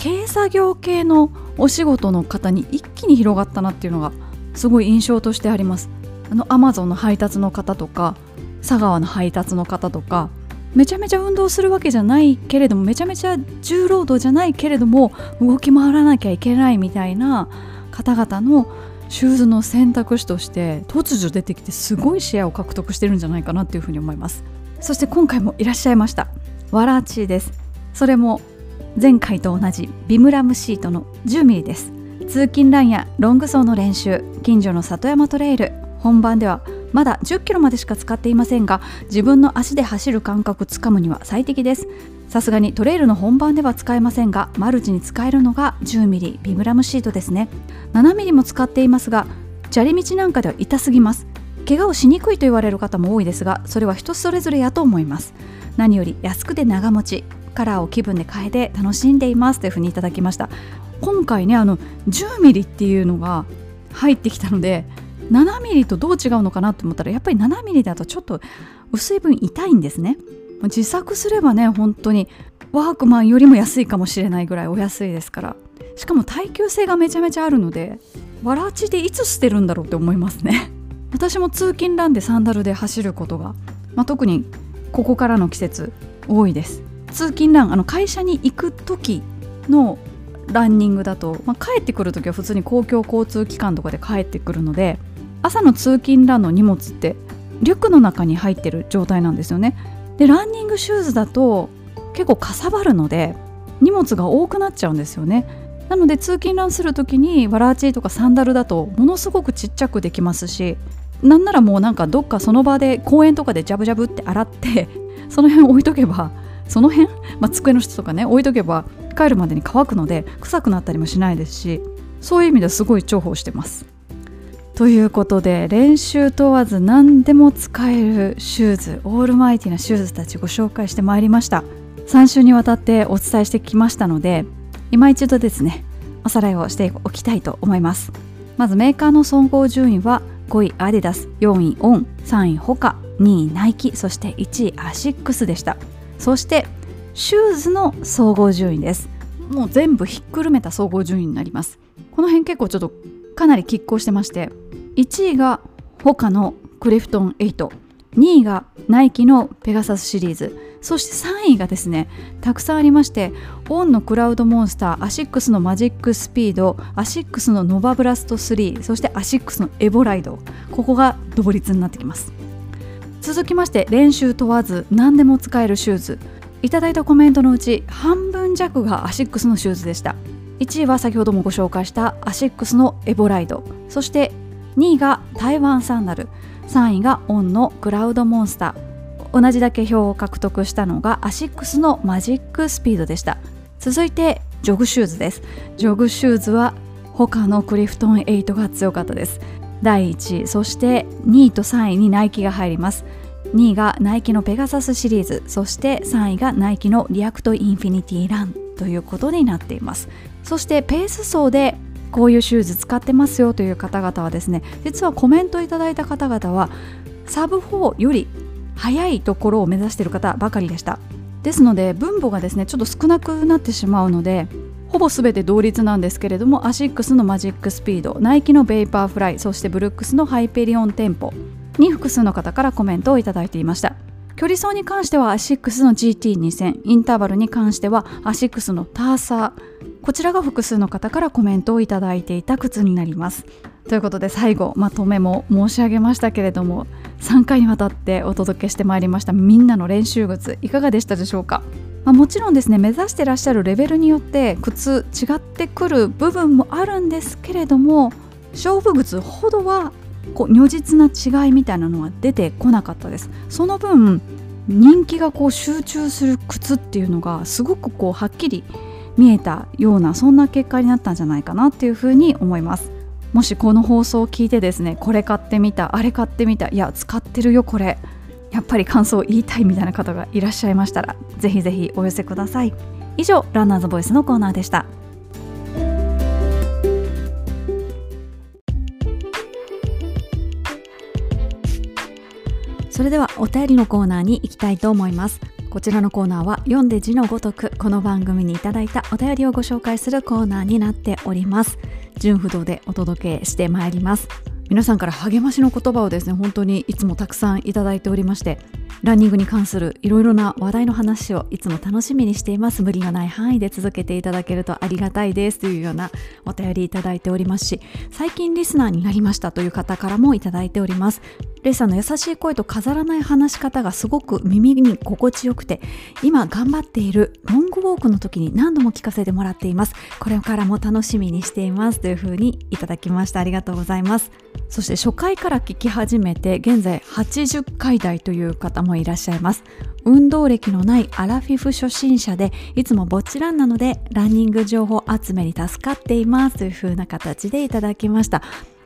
軽作業系のお仕事の方に一気に広がったなっていうのがすごい印象としてあります。あのアマゾンの配達の方とか佐川の配達の方とかめちゃめちゃ運動するわけじゃないけれどもめちゃめちゃ重労働じゃないけれども動き回らなきゃいけないみたいな方々のシューズの選択肢として突如出てきてすごいシェアを獲得してるんじゃないかなっていうふうに思います。そして今回もいらっしゃいました。ワラーチです。それも前回と同じビムラムシートの 10mm です。通勤ランやロング走の練習近所の里山トレイル。本番ではまだ10キロまでしか使っていませんが自分の足で走る感覚つかむには最適です。さすがにトレイルの本番では使えませんがマルチに使えるのが 10mm ビブラムシートですね。7mm も使っていますが砂利道なんかでは痛すぎます。怪我をしにくいと言われる方も多いですがそれは人それぞれやと思います。何より安くて長持ちカラーを気分で変えて楽しんでいますというふうにいただきました。今回ねあの 10mm っていうのが入ってきたので 7mm とどう違うのかなと思ったらやっぱり 7mm だとちょっと薄い分痛いんですね。自作すればね本当にワークマンよりも安いかもしれないぐらいお安いですから。しかも耐久性がめちゃめちゃあるのでわらちでいつ捨てるんだろうって思いますね。私も通勤ランでサンダルで走ることが、まあ、特にここからの季節多いです。通勤ランあの会社に行く時のランニングだと、まあ、帰ってくる時は普通に公共交通機関とかで帰ってくるので朝の通勤ランの荷物ってリュックの中に入ってる状態なんですよね。でランニングシューズだと結構かさばるので荷物が多くなっちゃうんですよね。なので通勤ランする時にワラーチとかサンダルだとものすごくちっちゃくできますしなんならもうなんかどっかその場で公園とかでジャブジャブって洗って その辺置いとけばその辺、まあ、机の下とかね置いとけば帰るまでに乾くので臭くなったりもしないですしそういう意味ではすごい重宝してます。ということで練習問わず何でも使えるシューズオールマイティなシューズたちご紹介してまいりました。3週にわたってお伝えしてきましたので今一度ですねおさらいをしておきたいと思います。まずメーカーの総合順位は5位アディダス4位オン3位ホカ2位ナイキそして1位アシックスでした。そしてシューズの総合順位です。もう全部ひっくるめた総合順位になります。この辺結構ちょっとかなり拮抗してまして1位がホカのクリフトン82位がナイキのペガサスシリーズそして3位がですねたくさんありましてオンのクラウドモンスターアシックスのマジックスピードアシックスのノバブラスト3そしてアシックスのエボライドここが同率になってきます。続きまして練習問わず何でも使えるシューズ。いただいたコメントのうち半分弱がアシックスのシューズでした。1位は先ほどもご紹介したアシックスのエボライド。そして2位が台湾サンダル。3位がオンのクラウドモンスター。同じだけ票を獲得したのがアシックスのマジックスピードでした。続いてジョグシューズです。ジョグシューズはホカのクリフトン8が強かったです。第1位そして2位と3位にナイキが入ります。2位がナイキのペガサスシリーズ。そして3位がナイキのリアクトインフィニティランということになっています。そしてペース走でこういうシューズ使ってますよという方々はですね実はコメントいただいた方々はサブ4より速いところを目指している方ばかりでした。ですので分母がですねちょっと少なくなってしまうのでほぼ全て同率なんですけれどもアシックスのマジックスピードナイキのベイパーフライそしてブルックスのハイペリオンテンポに複数の方からコメントをいただいていました。距離走に関してはアシックスの GT2000 インターバルに関してはアシックスのターサーこちらが複数の方からコメントをいただいていた靴になります。ということで最後まとめも申し上げましたけれども3回にわたってお届けしてまいりましたみんなの練習靴いかがでしたでしょうか？まあ、もちろんですね目指してらっしゃるレベルによって靴違ってくる部分もあるんですけれども勝負靴ほどはこう如実な違いみたいなのは出てこなかったです。その分人気がこう集中する靴っていうのがすごくこうはっきり見えたようなそんな結果になったんじゃないかなっていうふうに思います。もしこの放送を聞いてですねこれ買ってみたあれ買ってみたいや使ってるよこれ。やっぱり感想を言いたいみたいな方がいらっしゃいましたらぜひぜひお寄せください。以上ランナーズボイスのコーナーでした。それではお便りのコーナーに行きたいと思います。こちらのコーナーは読んで字のごとくこの番組にいただいたお便りをご紹介するコーナーになっております。純不動でお届けしてまいります。皆さんから励ましの言葉をですね本当にいつもたくさんいただいておりましてランニングに関するいろいろな話題の話をいつも楽しみにしています。無理がない範囲で続けていただけるとありがたいですというようなお便りいただいております。し最近リスナーになりましたという方からもいただいております。レイさんの優しい声と飾らない話し方がすごく耳に心地よくて今頑張っているロングウォークの時に何度も聞かせてもらっています。これからも楽しみにしていますというふうにいただきました。ありがとうございます。そして初回から聞き始めて現在80回台という方もいらっしゃいます。運動歴のないアラフィフ初心者でいつもぼっちランなのでランニング情報集めに助かっていますという風な形でいただきました。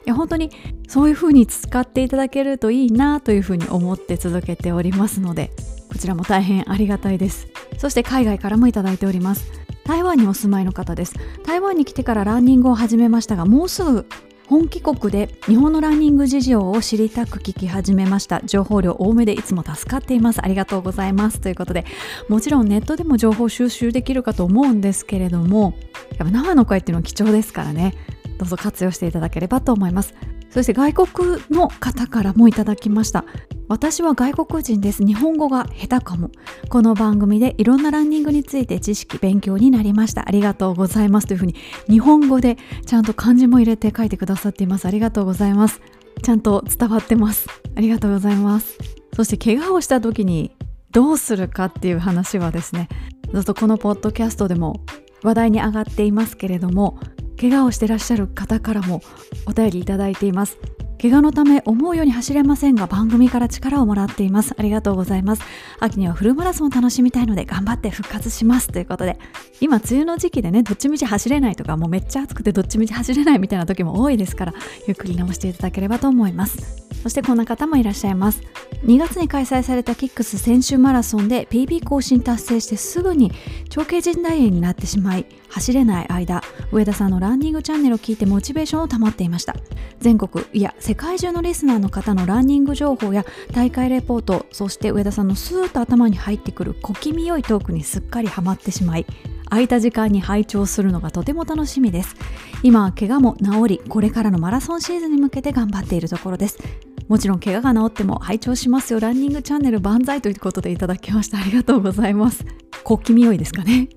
いや本当にそういう風に使っていただけるといいなという風に思って続けておりますのでこちらも大変ありがたいです。そして海外からもいただいております。台湾にお住まいの方です。台湾に来てからランニングを始めましたがもうすぐ本帰国で日本のランニング事情を知りたく聞き始めました。情報量多めでいつも助かっています。ありがとうございます。ということでもちろんネットでも情報収集できるかと思うんですけれどもやっぱ生の声っていうのは貴重ですからね。どうぞ活用していただければと思います。そして外国の方からもいただきました。私は外国人です。日本語が下手かも。この番組でいろんなランニングについて知識勉強になりました。ありがとうございます。というふうに日本語でちゃんと漢字も入れて書いてくださっています。ありがとうございます。ちゃんと伝わってます。ありがとうございます。そして怪我をした時にどうするかっていう話はですねずっとこのポッドキャストでも話題に上がっていますけれども怪我をしてらっしゃる方からもお便りいただいています。怪我のため思うように走れませんが番組から力をもらっています。ありがとうございます。秋にはフルマラソンを楽しみたいので頑張って復活しますということで今梅雨の時期でねどっちみち走れないとかもうめっちゃ暑くてどっちみち走れないみたいな時も多いですからゆっくり直していただければと思います。そしてこんな方もいらっしゃいます。2月に開催されたキックス先週マラソンで PB 更新達成してすぐに長径靭帯炎になってしまい走れない間上田さんのランニングチャンネルを聞いてモチベーションを保っていました。全国いや世界中のリスナーの方のランニング情報や大会レポートそして上田さんのスーッと頭に入ってくる小気味良いトークにすっかりハマってしまい空いた時間に拝聴するのがとても楽しみです。今は怪我も治りこれからのマラソンシーズンに向けて頑張っているところです。もちろん怪我が治っても拝聴しますよ。ランニングチャンネル万歳ということでいただきました。ありがとうございます。小気味良いですかね。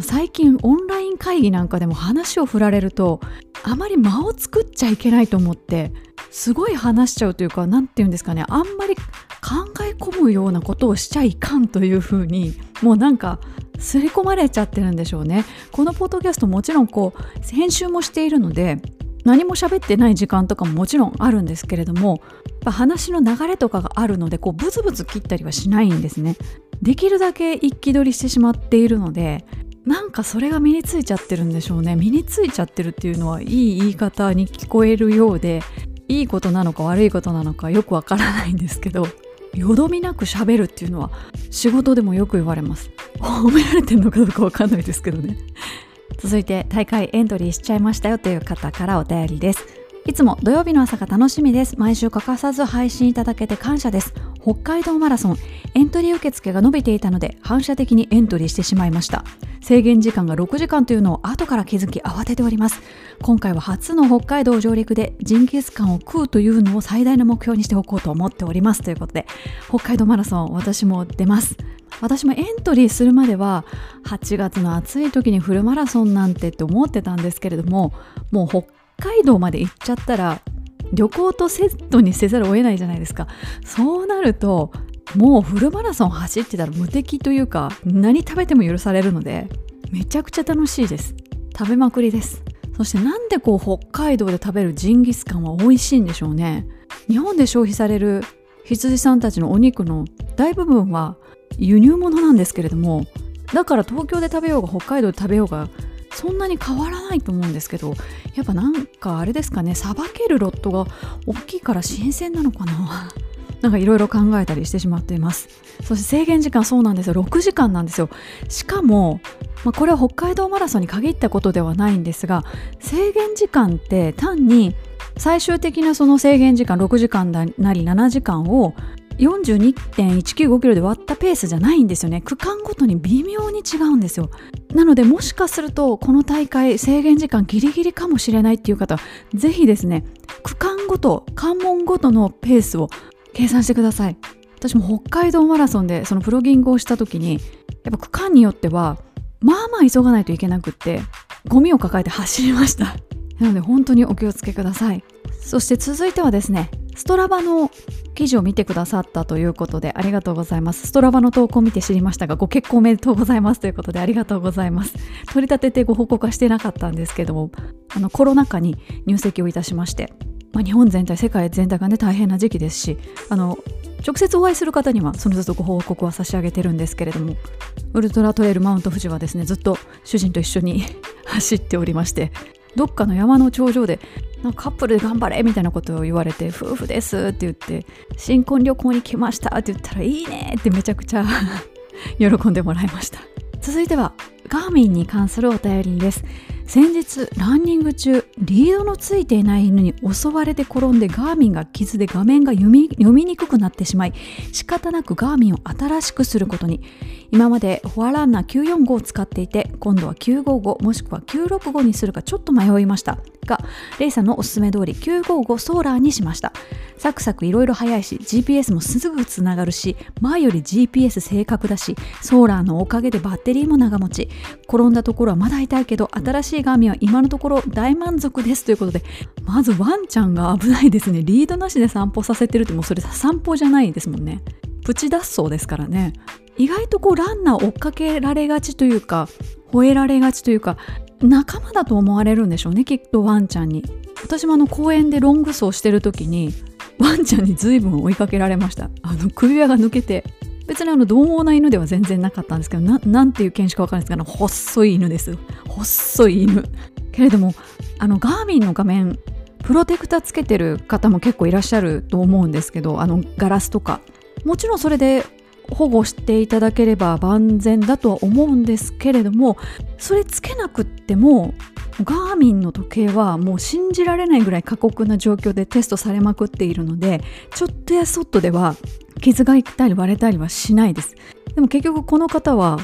最近オンライン会議なんかでも話を振られるとあまり間を作っちゃいけないと思ってすごい話しちゃうというか何て言うんですかねあんまり考え込むようなことをしちゃいかんというふうにもうなんか刷り込まれちゃってるんでしょうね。このポッドキャストもちろんこう編集もしているので何も喋ってない時間とかももちろんあるんですけれども話の流れとかがあるのでこうブツブツ切ったりはしないんですね。できるだけ一気取りしてしまっているのでなんかそれが身についちゃってるんでしょうね身についちゃってるっていうのはいい言い方に聞こえるようでいいことなのか悪いことなのかよくわからないんですけどよどみなく喋るっていうのは仕事でもよく言われます褒められてるのかどうかわかんないですけどね続いて大会エントリーしちゃいましたよという方からお便りですいつも土曜日の朝が楽しみです。毎週欠かさず配信いただけて感謝です。北海道マラソン、エントリー受付が伸びていたので反射的にエントリーしてしまいました。制限時間が6時間というのを後から気づき慌てております。今回は初の北海道上陸でジンギスカンを食うというのを最大の目標にしておこうと思っております。ということで、北海道マラソン私も出ます。私もエントリーするまでは8月の暑い時にフルマラソンなんてって思ってたんですけれどももう北海道まで行っちゃったら旅行とセットにせざるを得ないじゃないですか。そうなるともうフルマラソン走ってたら無敵というか何食べても許されるのでめちゃくちゃ楽しいです。食べまくりです。そしてなんでこう北海道で食べるジンギスカンは美味しいんでしょうね。日本で消費される羊さんたちのお肉の大部分は輸入物なんですけれどもだから東京で食べようが北海道で食べようがそんなに変わらないと思うんですけどやっぱなんかあれですかねさばけるロットが大きいから新鮮なのかな？なんかいろいろ考えたりしてしまっています。そして制限時間そうなんですよ。6時間なんですよ。しかも、まあ、これは北海道マラソンに限ったことではないんですが制限時間って単に最終的なその制限時間6時間なり7時間を42.195キロで割ったペースじゃないんですよね。区間ごとに微妙に違うんですよ。なのでもしかするとこの大会制限時間ギリギリかもしれないっていう方はぜひですね区間ごと関門ごとのペースを計算してください。私も北海道マラソンでそのプロギングをした時にやっぱ区間によってはまあまあ急がないといけなくってゴミを抱えて走りました。なので本当にお気をつけください。そして続いてはですねストラバの記事を見てくださったということでありがとうございます。ストラバの投稿を見て知りましたがご結婚おめでとうございますということでありがとうございます。取り立ててご報告はしてなかったんですけどもあのコロナ禍に入籍をいたしましてまあ、日本全体世界全体がね大変な時期ですしあの直接お会いする方にはそのずっとご報告は差し上げてるんですけれどもウルトラトレイルマウント富士はですねずっと主人と一緒に 走っておりましてどっかの山の頂上でカップルで頑張れみたいなことを言われて夫婦ですって言って新婚旅行に来ましたって言ったらいいねってめちゃくちゃ 喜んでもらいました。続いてはガーミンに関するお便りです。先日ランニング中リードのついていない犬に襲われて転んでガーミンが傷で画面が読みにくくなってしまい仕方なくガーミンを新しくすることに今までフォアランナー945を使っていて今度は955もしくは965にするかちょっと迷いました。がレイさんのおすすめ通り955ソーラーにしました。サクサクいろいろ速いし GPS もすぐつながるし前より GPS 正確だしソーラーのおかげでバッテリーも長持ち。転んだところはまだ痛いけど新しいガーミンは今のところ大満足ですということで。まずワンちゃんが危ないですね。リードなしで散歩させてるってもうそれ散歩じゃないですもんね。プチ脱走ですからね。意外とこうランナー追っかけられがちというか吠えられがちというか仲間だと思われるんでしょうねきっとワンちゃんに。私もあの公園でロング走してる時にワンちゃんに随分追いかけられました。あの首輪が抜けて別にあの獰猛な犬では全然なかったんですけどなんていう犬種か分かんないですけど細い犬です。細い犬。けれどもあのガーミンの画面プロテクターつけてる方も結構いらっしゃると思うんですけどあのガラスとか。もちろんそれで保護していただければ万全だとは思うんですけれどもそれつけなくってもガーミンの時計はもう信じられないぐらい過酷な状況でテストされまくっているのでちょっとやそっとでは傷がいったり割れたりはしないです。でも結局この方は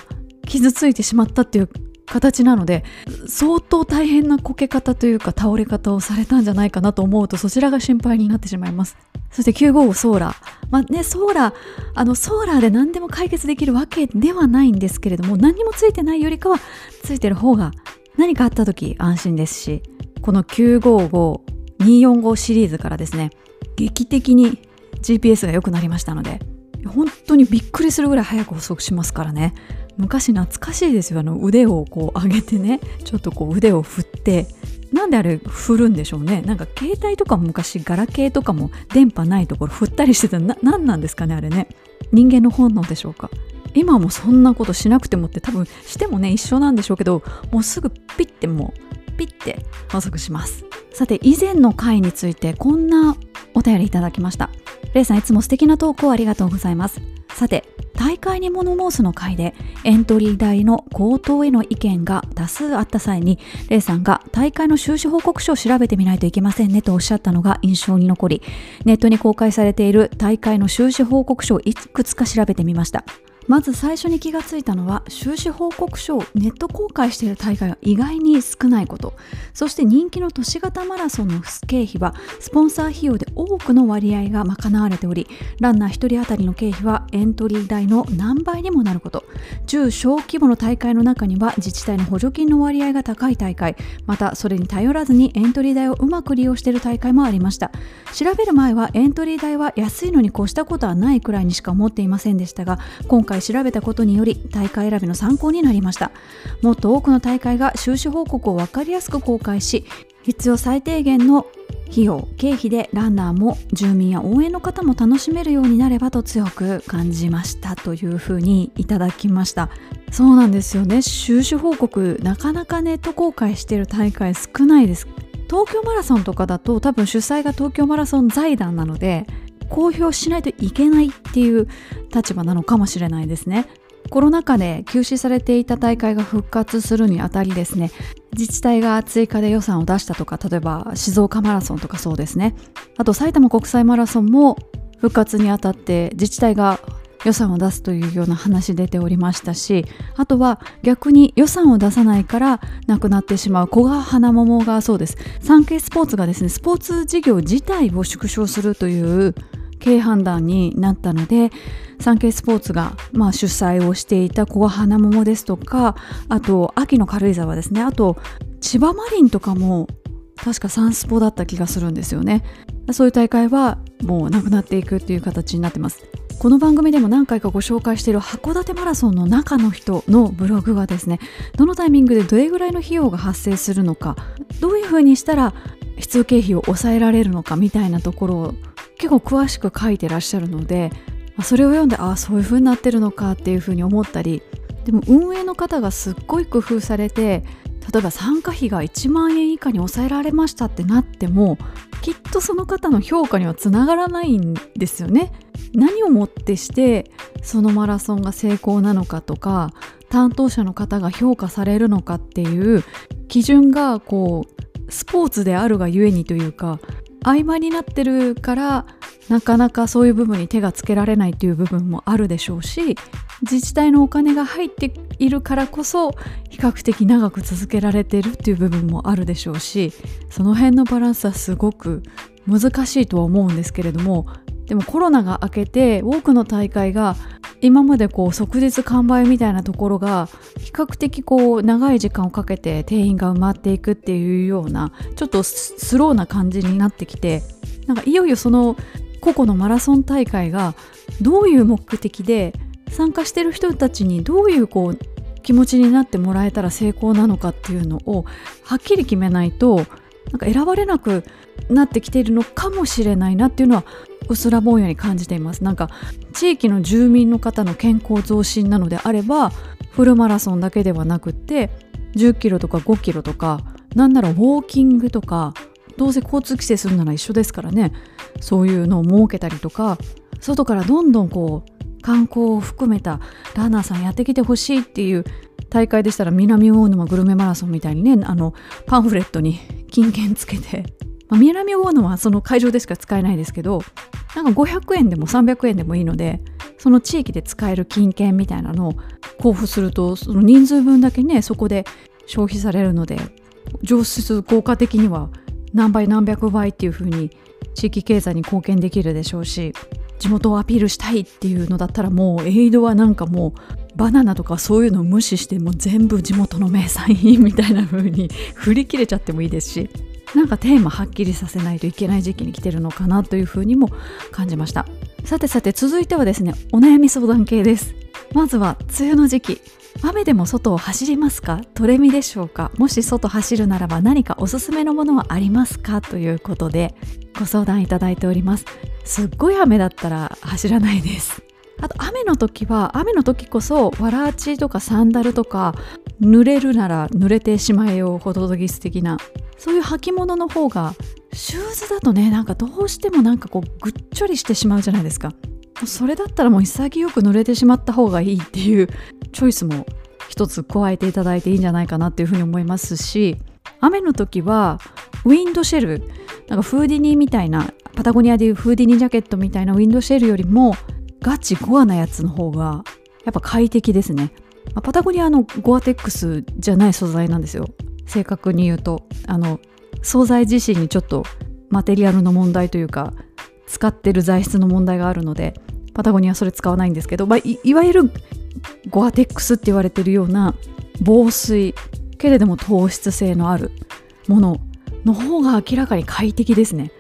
傷ついてしまったっていう形なので相当大変なこけ方というか倒れ方をされたんじゃないかなと思うとそちらが心配になってしまいます。そして955ソーラー。まあねソーラーあのソーラーで何でも解決できるわけではないんですけれども何もついてないよりかはついてる方が何かあった時安心ですしこの955245シリーズからですね劇的に GPS が良くなりましたので本当にびっくりするぐらい早く補足しますからね。昔懐かしいですよ。あの腕をこう上げてねちょっとこう腕を振ってなんであれ振るんでしょうね。なんか携帯とかも昔ガラケーとかも電波ないところ振ったりしてた。な何なんですかねあれね。人間の本能でしょうか。今もそんなことしなくてもって多分してもね一緒なんでしょうけどもうすぐピッてもうピッて補足します。さて以前の回についてこんなお便りいただきました。レイさんいつも素敵なトークをありがとうございます。さて大会に物申すの会でエントリー代の高騰への意見が多数あった際にレイさんが大会の収支報告書を調べてみないといけませんねとおっしゃったのが印象に残りネットに公開されている大会の収支報告書をいくつか調べてみました。まず最初に気がついたのは収支報告書をネット公開している大会は意外に少ないこと。そして人気の都市型マラソンの経費はスポンサー費用で多くの割合が賄われておりランナー1人当たりの経費はエントリー代の何倍にもなること。中小規模の大会の中には自治体の補助金の割合が高い大会。またそれに頼らずにエントリー代をうまく利用している大会もありました。調べる前はエントリー代は安いのに越したことはないくらいにしか思っていませんでしたが今回回調べたことにより大会選びの参考になりました。もっと多くの大会が収支報告を分かりやすく公開し必要最低限の費用経費でランナーも住民や応援の方も楽しめるようになればと強く感じましたというふうにいただきました。そうなんですよね。収支報告なかなかネット公開している大会少ないです。東京マラソンとかだと多分主催が東京マラソン財団なので公表しないといけないっていう立場なのかもしれないですね。コロナ禍で休止されていた大会が復活するにあたりですね自治体が追加で予算を出したとか例えば静岡マラソンとかそうですね。あと埼玉国際マラソンも復活にあたって自治体が予算を出すというような話出ておりましたしあとは逆に予算を出さないからなくなってしまう古賀花桃がそうです。産経スポーツがですねスポーツ事業自体を縮小するという経営判断になったのでサンケイスポーツが、まあ、主催をしていた古賀花桃ですとかあと秋の軽井沢ですね。あと千葉マリンとかも確かサンスポだった気がするんですよね。そういう大会はもうなくなっていくっていう形になってます。この番組でも何回かご紹介している函館マラソンの中の人のブログはですねどのタイミングでどれぐらいの費用が発生するのかどういうふうにしたら必要経費を抑えられるのかみたいなところを結構詳しく書いてらっしゃるのでそれを読んでああそういう風になってるのかっていう風に思ったりでも運営の方がすっごい工夫されて例えば参加費が1万円以下に抑えられましたってなってもきっとその方の評価にはつながらないんですよね。何をもってしてそのマラソンが成功なのかとか担当者の方が評価されるのかっていう基準がこうスポーツであるがゆえにというか合間になってるからなかなかそういう部分に手がつけられないっていう部分もあるでしょうし自治体のお金が入っているからこそ比較的長く続けられてるっていう部分もあるでしょうしその辺のバランスはすごく難しいとは思うんですけれどもでもコロナが明けて多くの大会が今までこう即日完売みたいなところが比較的こう長い時間をかけて定員が埋まっていくっていうようなちょっとスローな感じになってきてなんかいよいよその個々のマラソン大会がどういう目的で参加してる人たちにどういうこう気持ちになってもらえたら成功なのかっていうのをはっきり決めないとなんか選ばれなくなってきているのかもしれないなっていうのはうすらぼんやに感じています。なんか地域の住民の方の健康増進なのであればフルマラソンだけではなくって10キロとか5キロとかなんならウォーキングとかどうせ交通規制するなら一緒ですからね。そういうのを設けたりとか外からどんどんこう観光を含めたランナーさんやってきてほしいっていう大会でしたら南魚沼グルメマラソンみたいにねあのパンフレットに金券つけて、まあ、南魚沼はその会場でしか使えないですけどなんか500円でも300円でもいいのでその地域で使える金券みたいなのを交付するとその人数分だけねそこで消費されるので上質効果的には何倍何百倍っていう風に地域経済に貢献できるでしょうし地元をアピールしたいっていうのだったらもうエイドはなんかもうバナナとかそういうのを無視してもう全部地元の名産品みたいな風に振り切れちゃってもいいですしなんかテーマはっきりさせないといけない時期に来てるのかなという風にも感じました。さてさて続いてはですねお悩み相談系です。まずは梅雨の時期雨でも外を走りますか？トレミでしょうか？もし外走るならば何かおすすめのものはありますか？ということでご相談いただいております。すっごい雨だったら走らないです。あと雨の時は雨の時こそわらあちとかサンダルとか濡れるなら濡れてしまえよホトトギス的なそういう履物の方がシューズだとねなんかどうしてもなんかこうぐっちょりしてしまうじゃないですか。それだったらもう潔く濡れてしまった方がいいっていうチョイスも一つ加えていただいていいんじゃないかなっていうふうに思いますし雨の時はウィンドシェルなんかフーディニーみたいなパタゴニアでいうフーディニージャケットみたいなウィンドシェルよりもガチゴアなやつの方がやっぱ快適ですね。まパタゴニアのゴアテックスじゃない素材なんですよ。正確に言うと。あの素材自身にちょっとマテリアルの問題というか使ってる材質の問題があるのでパタゴニアそれ使わないんですけど、まあ、いいわゆるゴアテックスって言われてるような防水けれども糖質性のあるものの方が明らかに快適ですね。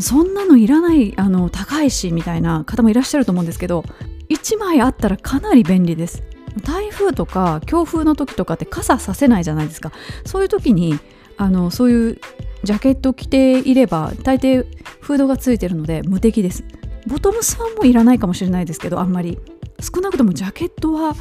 そんなのいらないあの高いしみたいな方もいらっしゃると思うんですけど1枚あったらかなり便利です。台風とか強風の時とかって傘させないじゃないですか。そういう時にあのそういうジャケット着ていれば大抵フードがついてるので無敵です。ボトムスはもういらないかもしれないですけどあんまり。少なくともジャケットは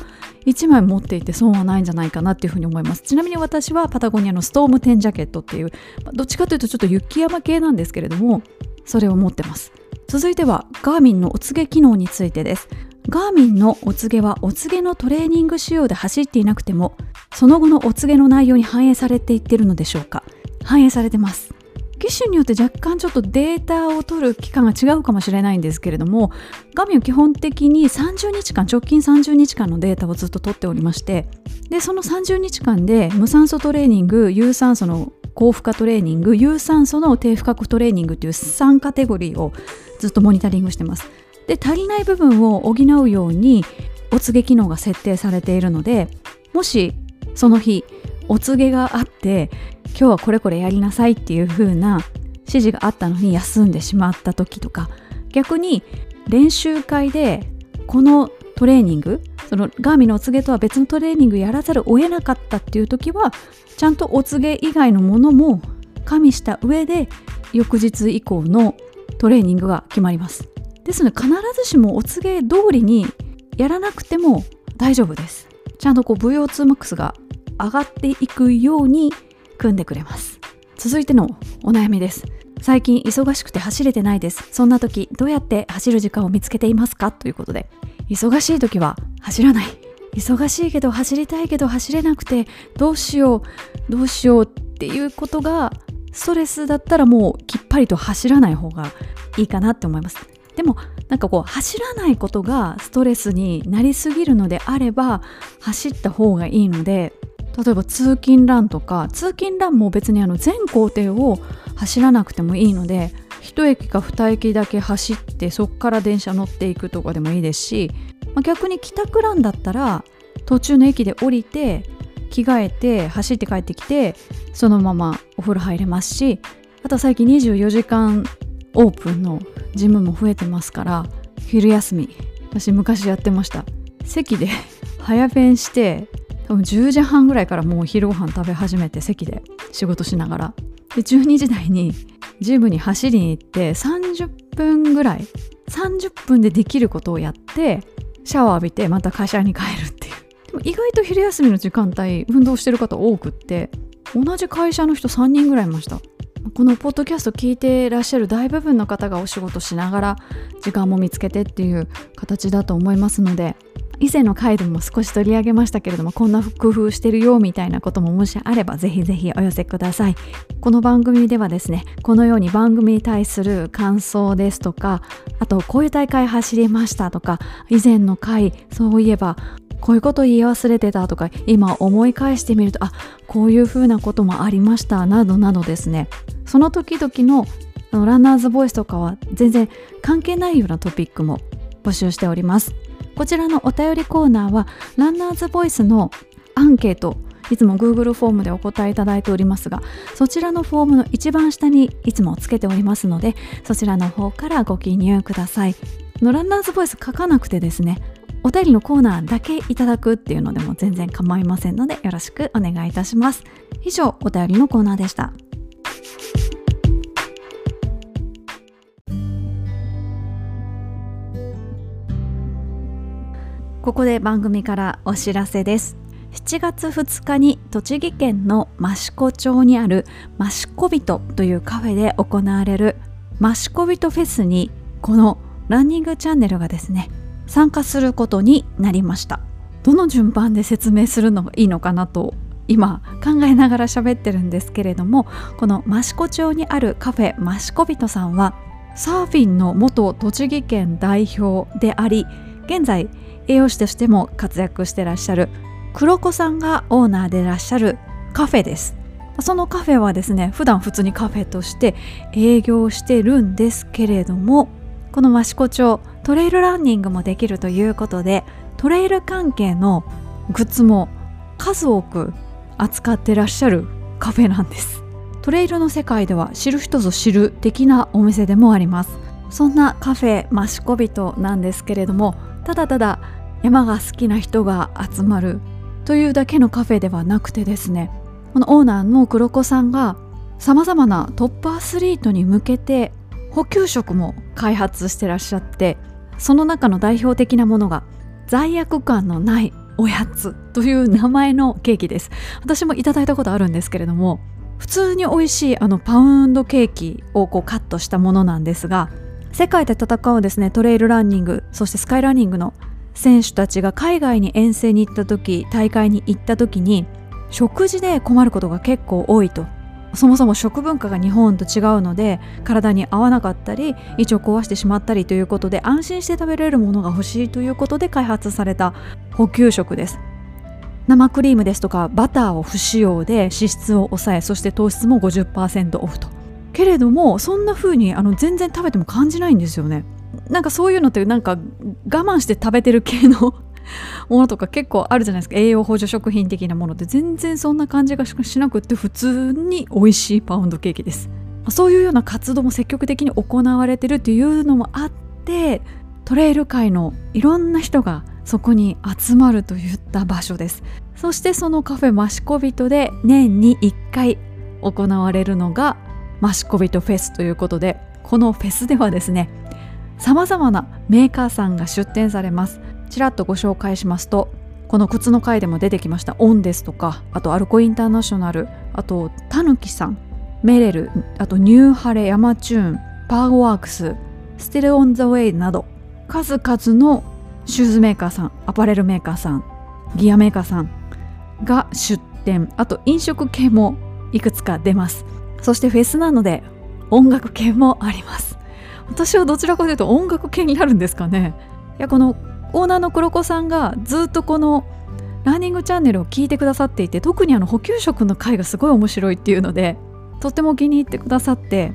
1枚持っていて損はないんじゃないかなっていうふうに思います。ちなみに私はパタゴニアのストーム10ジャケットっていうどっちかというとちょっと雪山系なんですけれどもそれを持ってます。続いてはガーミンのお告げ機能についてです。ガーミンのお告げはお告げのトレーニング仕様で走っていなくてもその後のお告げの内容に反映されていってるのでしょうか。反映されてます。機種によって若干ちょっとデータを取る期間が違うかもしれないんですけれども画面は基本的に30日間直近30日間のデータをずっと取っておりましてでその30日間で無酸素トレーニング有酸素の高負荷トレーニング有酸素の低負荷トレーニングという3カテゴリーをずっとモニタリングしてます。で足りない部分を補うようにお告げ機能が設定されているのでもしその日お告げがあって今日はこれこれやりなさいっていう風な指示があったのに休んでしまった時とか逆に練習会でこのトレーニングそのガーミのお告げとは別のトレーニングやらざるを得なかったっていう時はちゃんとお告げ以外のものも加味した上で翌日以降のトレーニングが決まります。ですので必ずしもお告げ通りにやらなくても大丈夫です。ちゃんとこう VO2max が上がっていくように組んでくれます。続いてのお悩みです。最近忙しくて走れてないです。そんな時どうやって走る時間を見つけていますか？ということで忙しい時は走らない。忙しいけど走りたいけど走れなくてどうしようどうしようっていうことがストレスだったらもうきっぱりと走らない方がいいかなって思います。でもなんかこう走らないことがストレスになりすぎるのであれば走った方がいいので例えば通勤ランとか通勤ランも別にあの全工程を走らなくてもいいので1駅か2駅だけ走ってそこから電車乗っていくとかでもいいですし、まあ、逆に帰宅ランだったら途中の駅で降りて着替えて走って帰ってきてそのままお風呂入れますしあと最近24時間オープンのジムも増えてますから昼休み私昔やってました。席で早弁して多分10時半ぐらいからもう昼ご飯食べ始めて席で仕事しながら。で12時台にジムに走りに行って30分ぐらい30分でできることをやってシャワー浴びてまた会社に帰るっていう。でも意外と昼休みの時間帯運動してる方多くって同じ会社の人3人ぐらいいました。このポッドキャスト聞いてらっしゃる大部分の方がお仕事しながら時間も見つけてっていう形だと思いますので以前の回でも少し取り上げましたけれどもこんな工夫してるよみたいなことももしあればぜひぜひお寄せください。この番組ではですねこのように番組に対する感想ですとかあとこういう大会走りましたとか以前の回そういえばこういうこと言い忘れてたとか今思い返してみるとあこういうふうなこともありましたなどなどですね。その時々のランナーズボイスとかは全然関係ないようなトピックも募集しております。こちらのお便りコーナーはランナーズボイスのアンケートいつも Google フォームでお答えいただいておりますがそちらのフォームの一番下にいつもつけておりますのでそちらの方からご記入ください。のランナーズボイス書かなくてですねお便りのコーナーだけいただくっていうのでも全然構いませんのでよろしくお願いいたします。以上お便りのコーナーでした。ここで番組からお知らせです。7月2日に栃木県の益子町にある益子人というカフェで行われる益子人フェスにこのランニングチャンネルがですね参加することになりました。どの順番で説明するのがいいのかなと今考えながら喋ってるんですけれどもこの益子町にあるカフェ益子人さんはサーフィンの元栃木県代表であり現在栄養士としても活躍してらっしゃる黒子さんがオーナーでいらっしゃるカフェです。そのカフェはですね普段普通にカフェとして営業してるんですけれどもこの益子町トレイルランニングもできるということでトレイル関係のグッズも数多く扱ってらっしゃるカフェなんです。トレイルの世界では知る人ぞ知る的なお店でもあります。そんなカフェ益子人なんですけれどもただただ山が好きな人が集まるというだけのカフェではなくてですねこのオーナーの黒子さんがさまざまなトップアスリートに向けて補給食も開発してらっしゃってその中の代表的なものが罪悪感のないおやつという名前のケーキです。私もいただいたことあるんですけれども普通に美味しいあのパウンドケーキをこうカットしたものなんですが世界で戦うですねトレイルランニングそしてスカイランニングの選手たちが海外に遠征に行った時大会に行った時に食事で困ることが結構多いと。そもそも食文化が日本と違うので体に合わなかったり胃腸壊してしまったりということで安心して食べれるものが欲しいということで開発された補給食です。生クリームですとかバターを不使用で脂質を抑えそして糖質も50%オフと。けれどもそんな風にあに全然食べても感じないんですよね。なんかそういうのってなんか我慢して食べてる系のものとか結構あるじゃないですか。栄養補助食品的なもので全然そんな感じがしなくって普通に美味しいパウンドケーキです。そういうような活動も積極的に行われてるっていうのもあってトレイル界のいろんな人がそこに集まるといった場所です。そしてそのカフェマシコビトで年に1回行われるのがマシコビトフェスということでこのフェスではですねさまざまなメーカーさんが出展されます。ちらっとご紹介しますとこの靴の回でも出てきましたオンですとかあとアルコインターナショナルあとタヌキさんメレルあとニューハレヤマチューンパーゴワークスステルオンザウェイなど数々のシューズメーカーさんアパレルメーカーさんギアメーカーさんが出展あと飲食系もいくつか出ます。そしてフェスなので音楽系もあります。私はどちらかというと音楽系になるんですかね。いやこのオーナーの黒子さんがずっとこのランニングチャンネルを聞いてくださっていて特にあの補給食の回がすごい面白いっていうのでとっても気に入ってくださって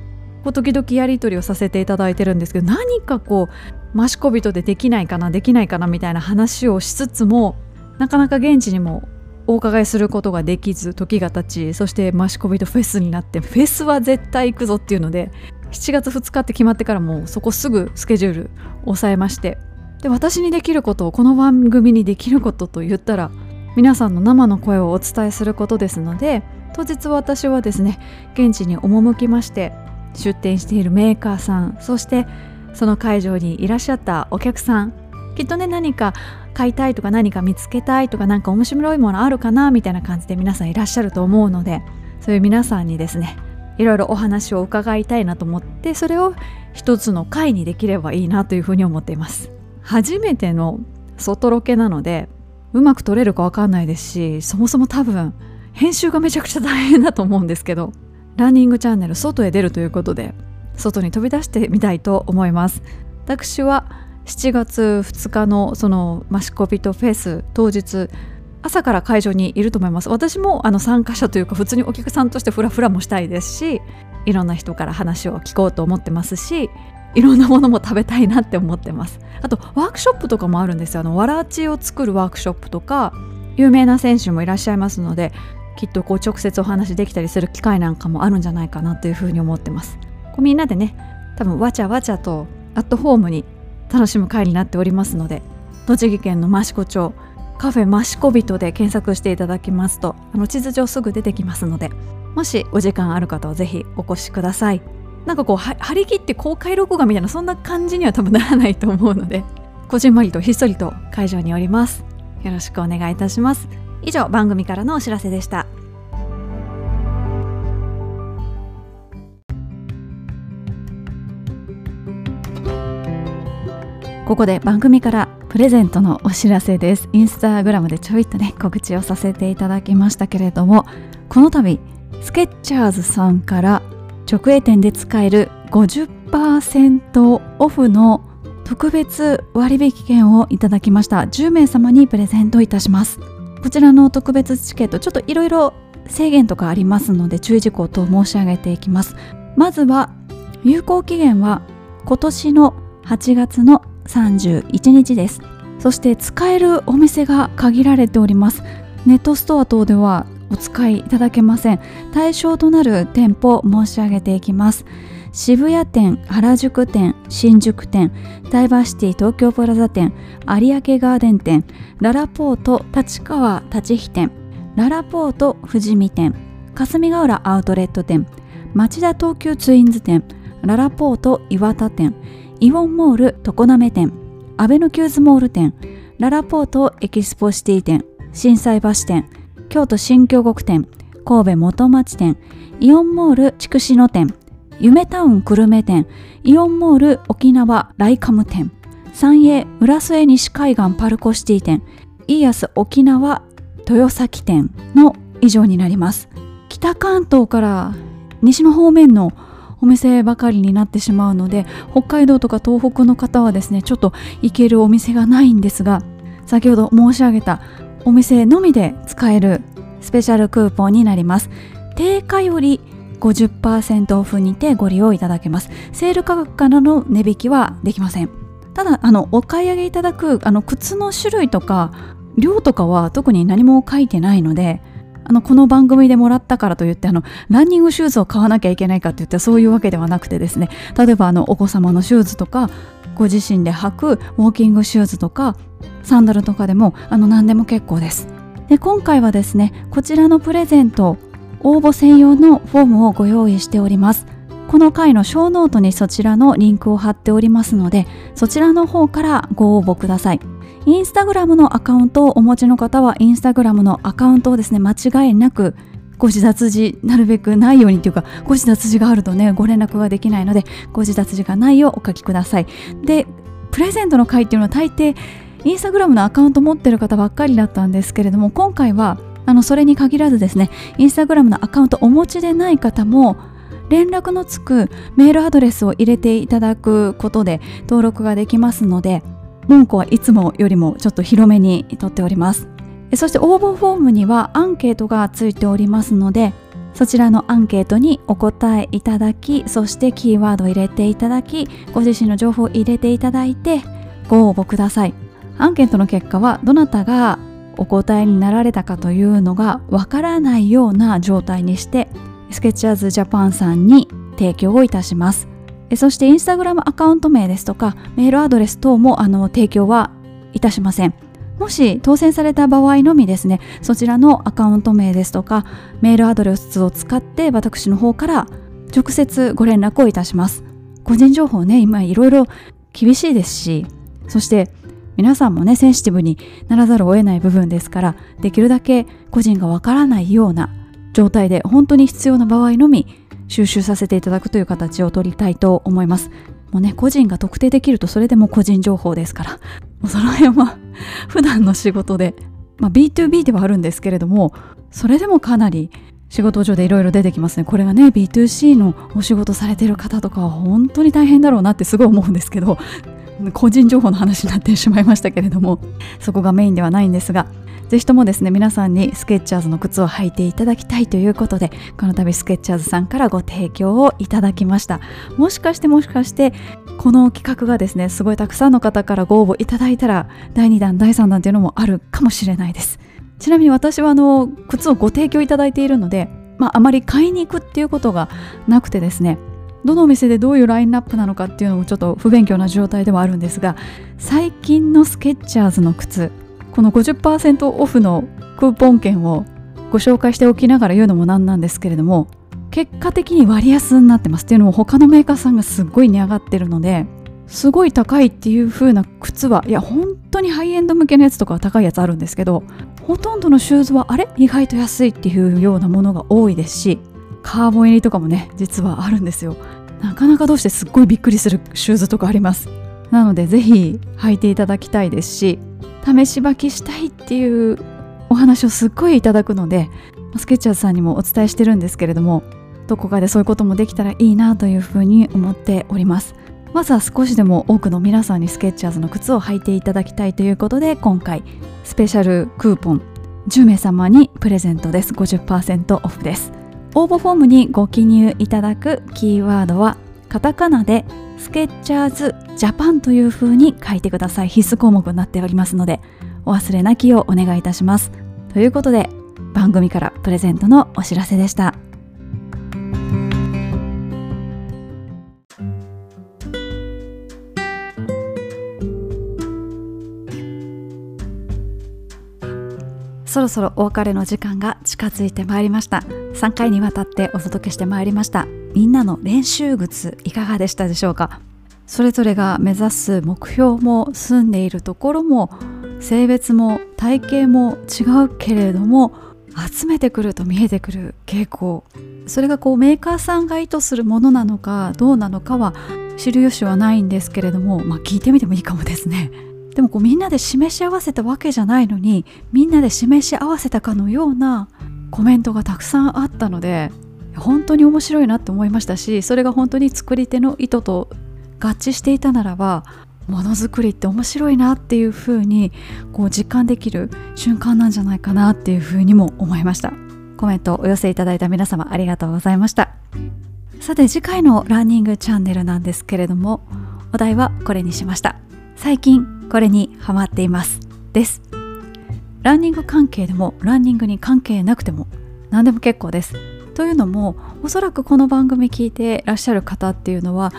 時々やり取りをさせていただいてるんですけど何かこう益子人でできないかなできないかなみたいな話をしつつもなかなか現地にもお伺いすることができず時が経ちそして益子人フェスになってフェスは絶対行くぞっていうので7月2日って決まってからもうそこすぐスケジュール抑えましてで私にできることをこの番組にできることと言ったら皆さんの生の声をお伝えすることですので当日私はですね現地に赴きまして出店しているメーカーさんそしてその会場にいらっしゃったお客さんきっとね何か買いたいとか何か見つけたいとか何か面白いものあるかなみたいな感じで皆さんいらっしゃると思うのでそういう皆さんにですねいろいろお話を伺いたいなと思ってそれを一つの回にできればいいなというふうに思っています。初めての外ロケなのでうまく撮れるかわかんないですしそもそも多分編集がめちゃくちゃ大変だと思うんですけどランニングチャンネル外へ出るということで外に飛び出してみたいと思います。私は7月2日のそのマシコビトフェス当日朝から会場にいると思います。私もあの参加者というか普通にお客さんとしてフラフラもしたいですしいろんな人から話を聞こうと思ってますしいろんなものも食べたいなって思ってます。あとワークショップとかもあるんですよ。あのわらちを作るワークショップとか有名な選手もいらっしゃいますのできっとこう直接お話できたりする機会なんかもあるんじゃないかなというふうに思ってます。こうみんなでね多分わちゃわちゃとアットホームに楽しむ会になっておりますので栃木県の益子町カフェ益子人で検索していただきますとあの地図上すぐ出てきますのでもしお時間ある方はぜひお越しください。なんかこう張り切って公開録画みたいなそんな感じには多分ならないと思うのでこじんまりとひっそりと会場におります。よろしくお願いいたします。以上番組からのお知らせでした。ここで番組からプレゼントのお知らせです。インスタグラムでちょいとね告知をさせていただきましたけれどもこの度スケッチャーズさんから直営店で使える50%オフの特別割引券をいただきました。10名様にプレゼントいたします。こちらの特別チケットちょっといろいろ制限とかありますので注意事項と申し上げていきます。まずは有効期限は今年の8月の31日です。そして使えるお店が限られております。ネットストア等ではお使いいただけません。対象となる店舗申し上げていきます。渋谷店原宿店新宿店ダイバーシティ東京プラザ店有明ガーデン店ララポート立川立飛店ララポート富士見店霞ヶ浦アウトレット店町田東急ツインズ店ララポート岩田店イオンモール常滑店あべのキューズモール店ララポートエキスポシティ店心斎橋店京都新京極店神戸元町店イオンモール筑紫野店ゆめタウン久留米店イオンモール沖縄ライカム店サンエー浦添西海岸パルコシティ店イーアス沖縄豊崎店の以上になります。北関東から西の方面のお店ばかりになってしまうので北海道とか東北の方はですねちょっと行けるお店がないんですが先ほど申し上げたお店のみで使えるスペシャルクーポンになります。定価より50%オフにてご利用いただけます。セール価格からの値引きはできません。ただあのお買い上げいただくあの靴の種類とか量とかは特に何も書いてないのでのこの番組でもらったからといってあのランニングシューズを買わなきゃいけないかって言ってそういうわけではなくてですね例えばあのお子様のシューズとかご自身で履くウォーキングシューズとかサンダルとかでもあの何でも結構です。で今回はですねこちらのプレゼント応募専用のフォームをご用意しております。この回のショーノートにそちらのリンクを貼っておりますのでそちらの方からご応募ください。インスタグラムのアカウントをお持ちの方はインスタグラムのアカウントをですね間違いなくご自立字なるべくないようにというかご自立字があるとねご連絡ができないのでご自立字がないようお書きください。でプレゼントの回っていうのは大抵インスタグラムのアカウント持ってる方ばっかりだったんですけれども今回はあのそれに限らずですねインスタグラムのアカウントお持ちでない方も連絡のつくメールアドレスを入れていただくことで登録ができますので文庫はいつもよりもちょっと広めにとっております。そして応募フォームにはアンケートがついておりますのでそちらのアンケートにお答えいただきそしてキーワードを入れていただきご自身の情報を入れていただいてご応募ください。アンケートの結果はどなたがお答えになられたかというのがわからないような状態にしてスケッチャーズジャパンさんに提供をいたします。そしてインスタグラムアカウント名ですとかメールアドレス等もあの提供はいたしません。もし当選された場合のみですねそちらのアカウント名ですとかメールアドレスを使って私の方から直接ご連絡をいたします。個人情報ね今いろいろ厳しいですしそして皆さんもねセンシティブにならざるを得ない部分ですからできるだけ個人がわからないような状態で本当に必要な場合のみ収集させていただくという形を取りたいと思います。もうね個人が特定できるとそれでも個人情報ですから。もうその辺は普段の仕事で、まあ、B2B ではあるんですけれどもそれでもかなり仕事上でいろいろ出てきますね。これがね B2C のお仕事されてる方とかは本当に大変だろうなってすごい思うんですけど 個人情報の話になってしまいましたけれどもそこがメインではないんですがぜひともですね皆さんにスケッチャーズの靴を履いていただきたいということでこの度スケッチャーズさんからご提供をいただきましたもしかしてもしかしてこの企画がですねすごいたくさんの方からご応募いただいたら第2弾第3弾っていうのもあるかもしれないです。ちなみに私はあの靴をご提供いただいているので、まあ、あまり買いに行くっていうことがなくてですねどのお店でどういうラインナップなのかっていうのもちょっと不勉強な状態ではあるんですが最近のスケッチャーズの靴この50%オフのクーポン券をご紹介しておきながら言うのもなんなんですけれども結果的に割安になってますっていうのも他のメーカーさんがすっごい値上がってるのですごい高いっていう風な靴はいや本当にハイエンド向けのやつとかは高いやつあるんですけどほとんどのシューズはあれ？意外と安いっていうようなものが多いですしカーボン入りとかもね実はあるんですよ。なかなかどうしてすっごいびっくりするシューズとかあります。なのでぜひ履いていただきたいですし試し履きしたいっていうお話をすっごいいただくのでスケッチャーズさんにもお伝えしてるんですけれどもどこかでそういうこともできたらいいなというふうに思っております。まずは少しでも多くの皆さんにスケッチャーズの靴を履いていただきたいということで今回スペシャルクーポン10名様にプレゼントです。50%オフです。応募フォームにご記入いただくキーワードはカタカナでスケッチャーズジャパンという風に書いてください。必須項目になっておりますのでお忘れなきをお願いいたします。ということで番組からプレゼントのお知らせでした。そろそろお別れの時間が近づいてまいりました。3回にわたってお届けしてまいりました。みんなの練習靴いかがでしたでしょうか？それぞれが目指す目標も住んでいるところも性別も体型も違うけれども集めてくると見えてくる傾向。それがこうメーカーさんが意図するものなのかどうなのかは知る由はないんですけれどもまあ聞いてみてもいいかもですね。でもこうみんなで示し合わせたわけじゃないのにみんなで示し合わせたかのようなコメントがたくさんあったので本当に面白いなって思いましたしそれが本当に作り手の意図と合致していたならばものづくりって面白いなっていうふうにこう実感できる瞬間なんじゃないかなっていうふうにも思いました。コメントをお寄せいただいた皆様ありがとうございました。さて次回のランニングチャンネルなんですけれどもお題はこれにしました。最近これにハマっています。です。ランニング関係でもランニングに関係なくても何でも結構です。というのもおそらくこの番組聞いてらっしゃる方っていうのは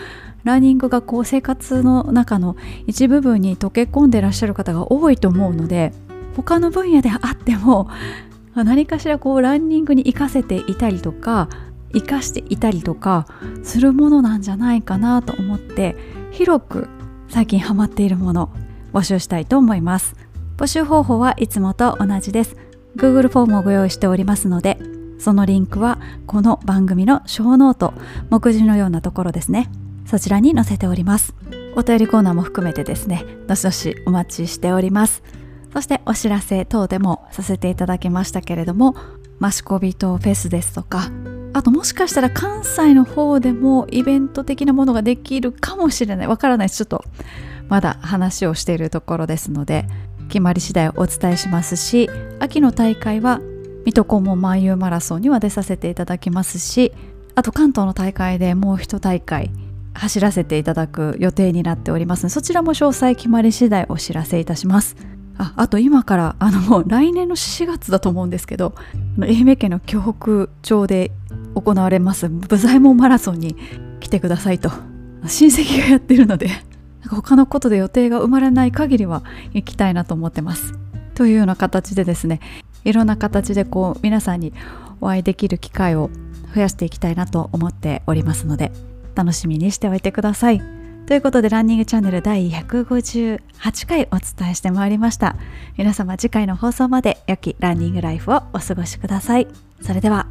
ランニングがこう生活の中の一部分に溶け込んでらっしゃる方が多いと思うので他の分野であっても 何かしらこうランニングに活かせていたりとか活かしていたりとかするものなんじゃないかなと思って広く最近ハマっているもの募集したいと思います。募集方法はいつもと同じです。Google フォームをご用意しておりますのでそのリンクはこの番組のショーノート目次のようなところですね。そちらに載せております。お便りコーナーも含めてですねどしどしお待ちしております。そしてお知らせ等でもさせていただきましたけれどもマシコビトフェスですとかあともしかしたら関西の方でもイベント的なものができるかもしれない。わからないです。ちょっとまだ話をしているところですので決まり次第お伝えしますし秋の大会は水戸黄門万有マラソンには出させていただきますしあと関東の大会でもう一大会走らせていただく予定になっております。そちらも詳細決まり次第お知らせいたします。ああと今からあのもう来年の4月だと思うんですけど愛媛県の京北町で行われます武左衛門マラソンに来てくださいと親戚がやってるので他のことで予定が生まれない限りは行きたいなと思ってます。というような形でですねいろんな形でこう皆さんにお会いできる機会を増やしていきたいなと思っておりますので楽しみにしておいてください。ということでランニングチャンネル第158回お伝えしてまいりました。皆様次回の放送まで良きランニングライフをお過ごしください。それでは。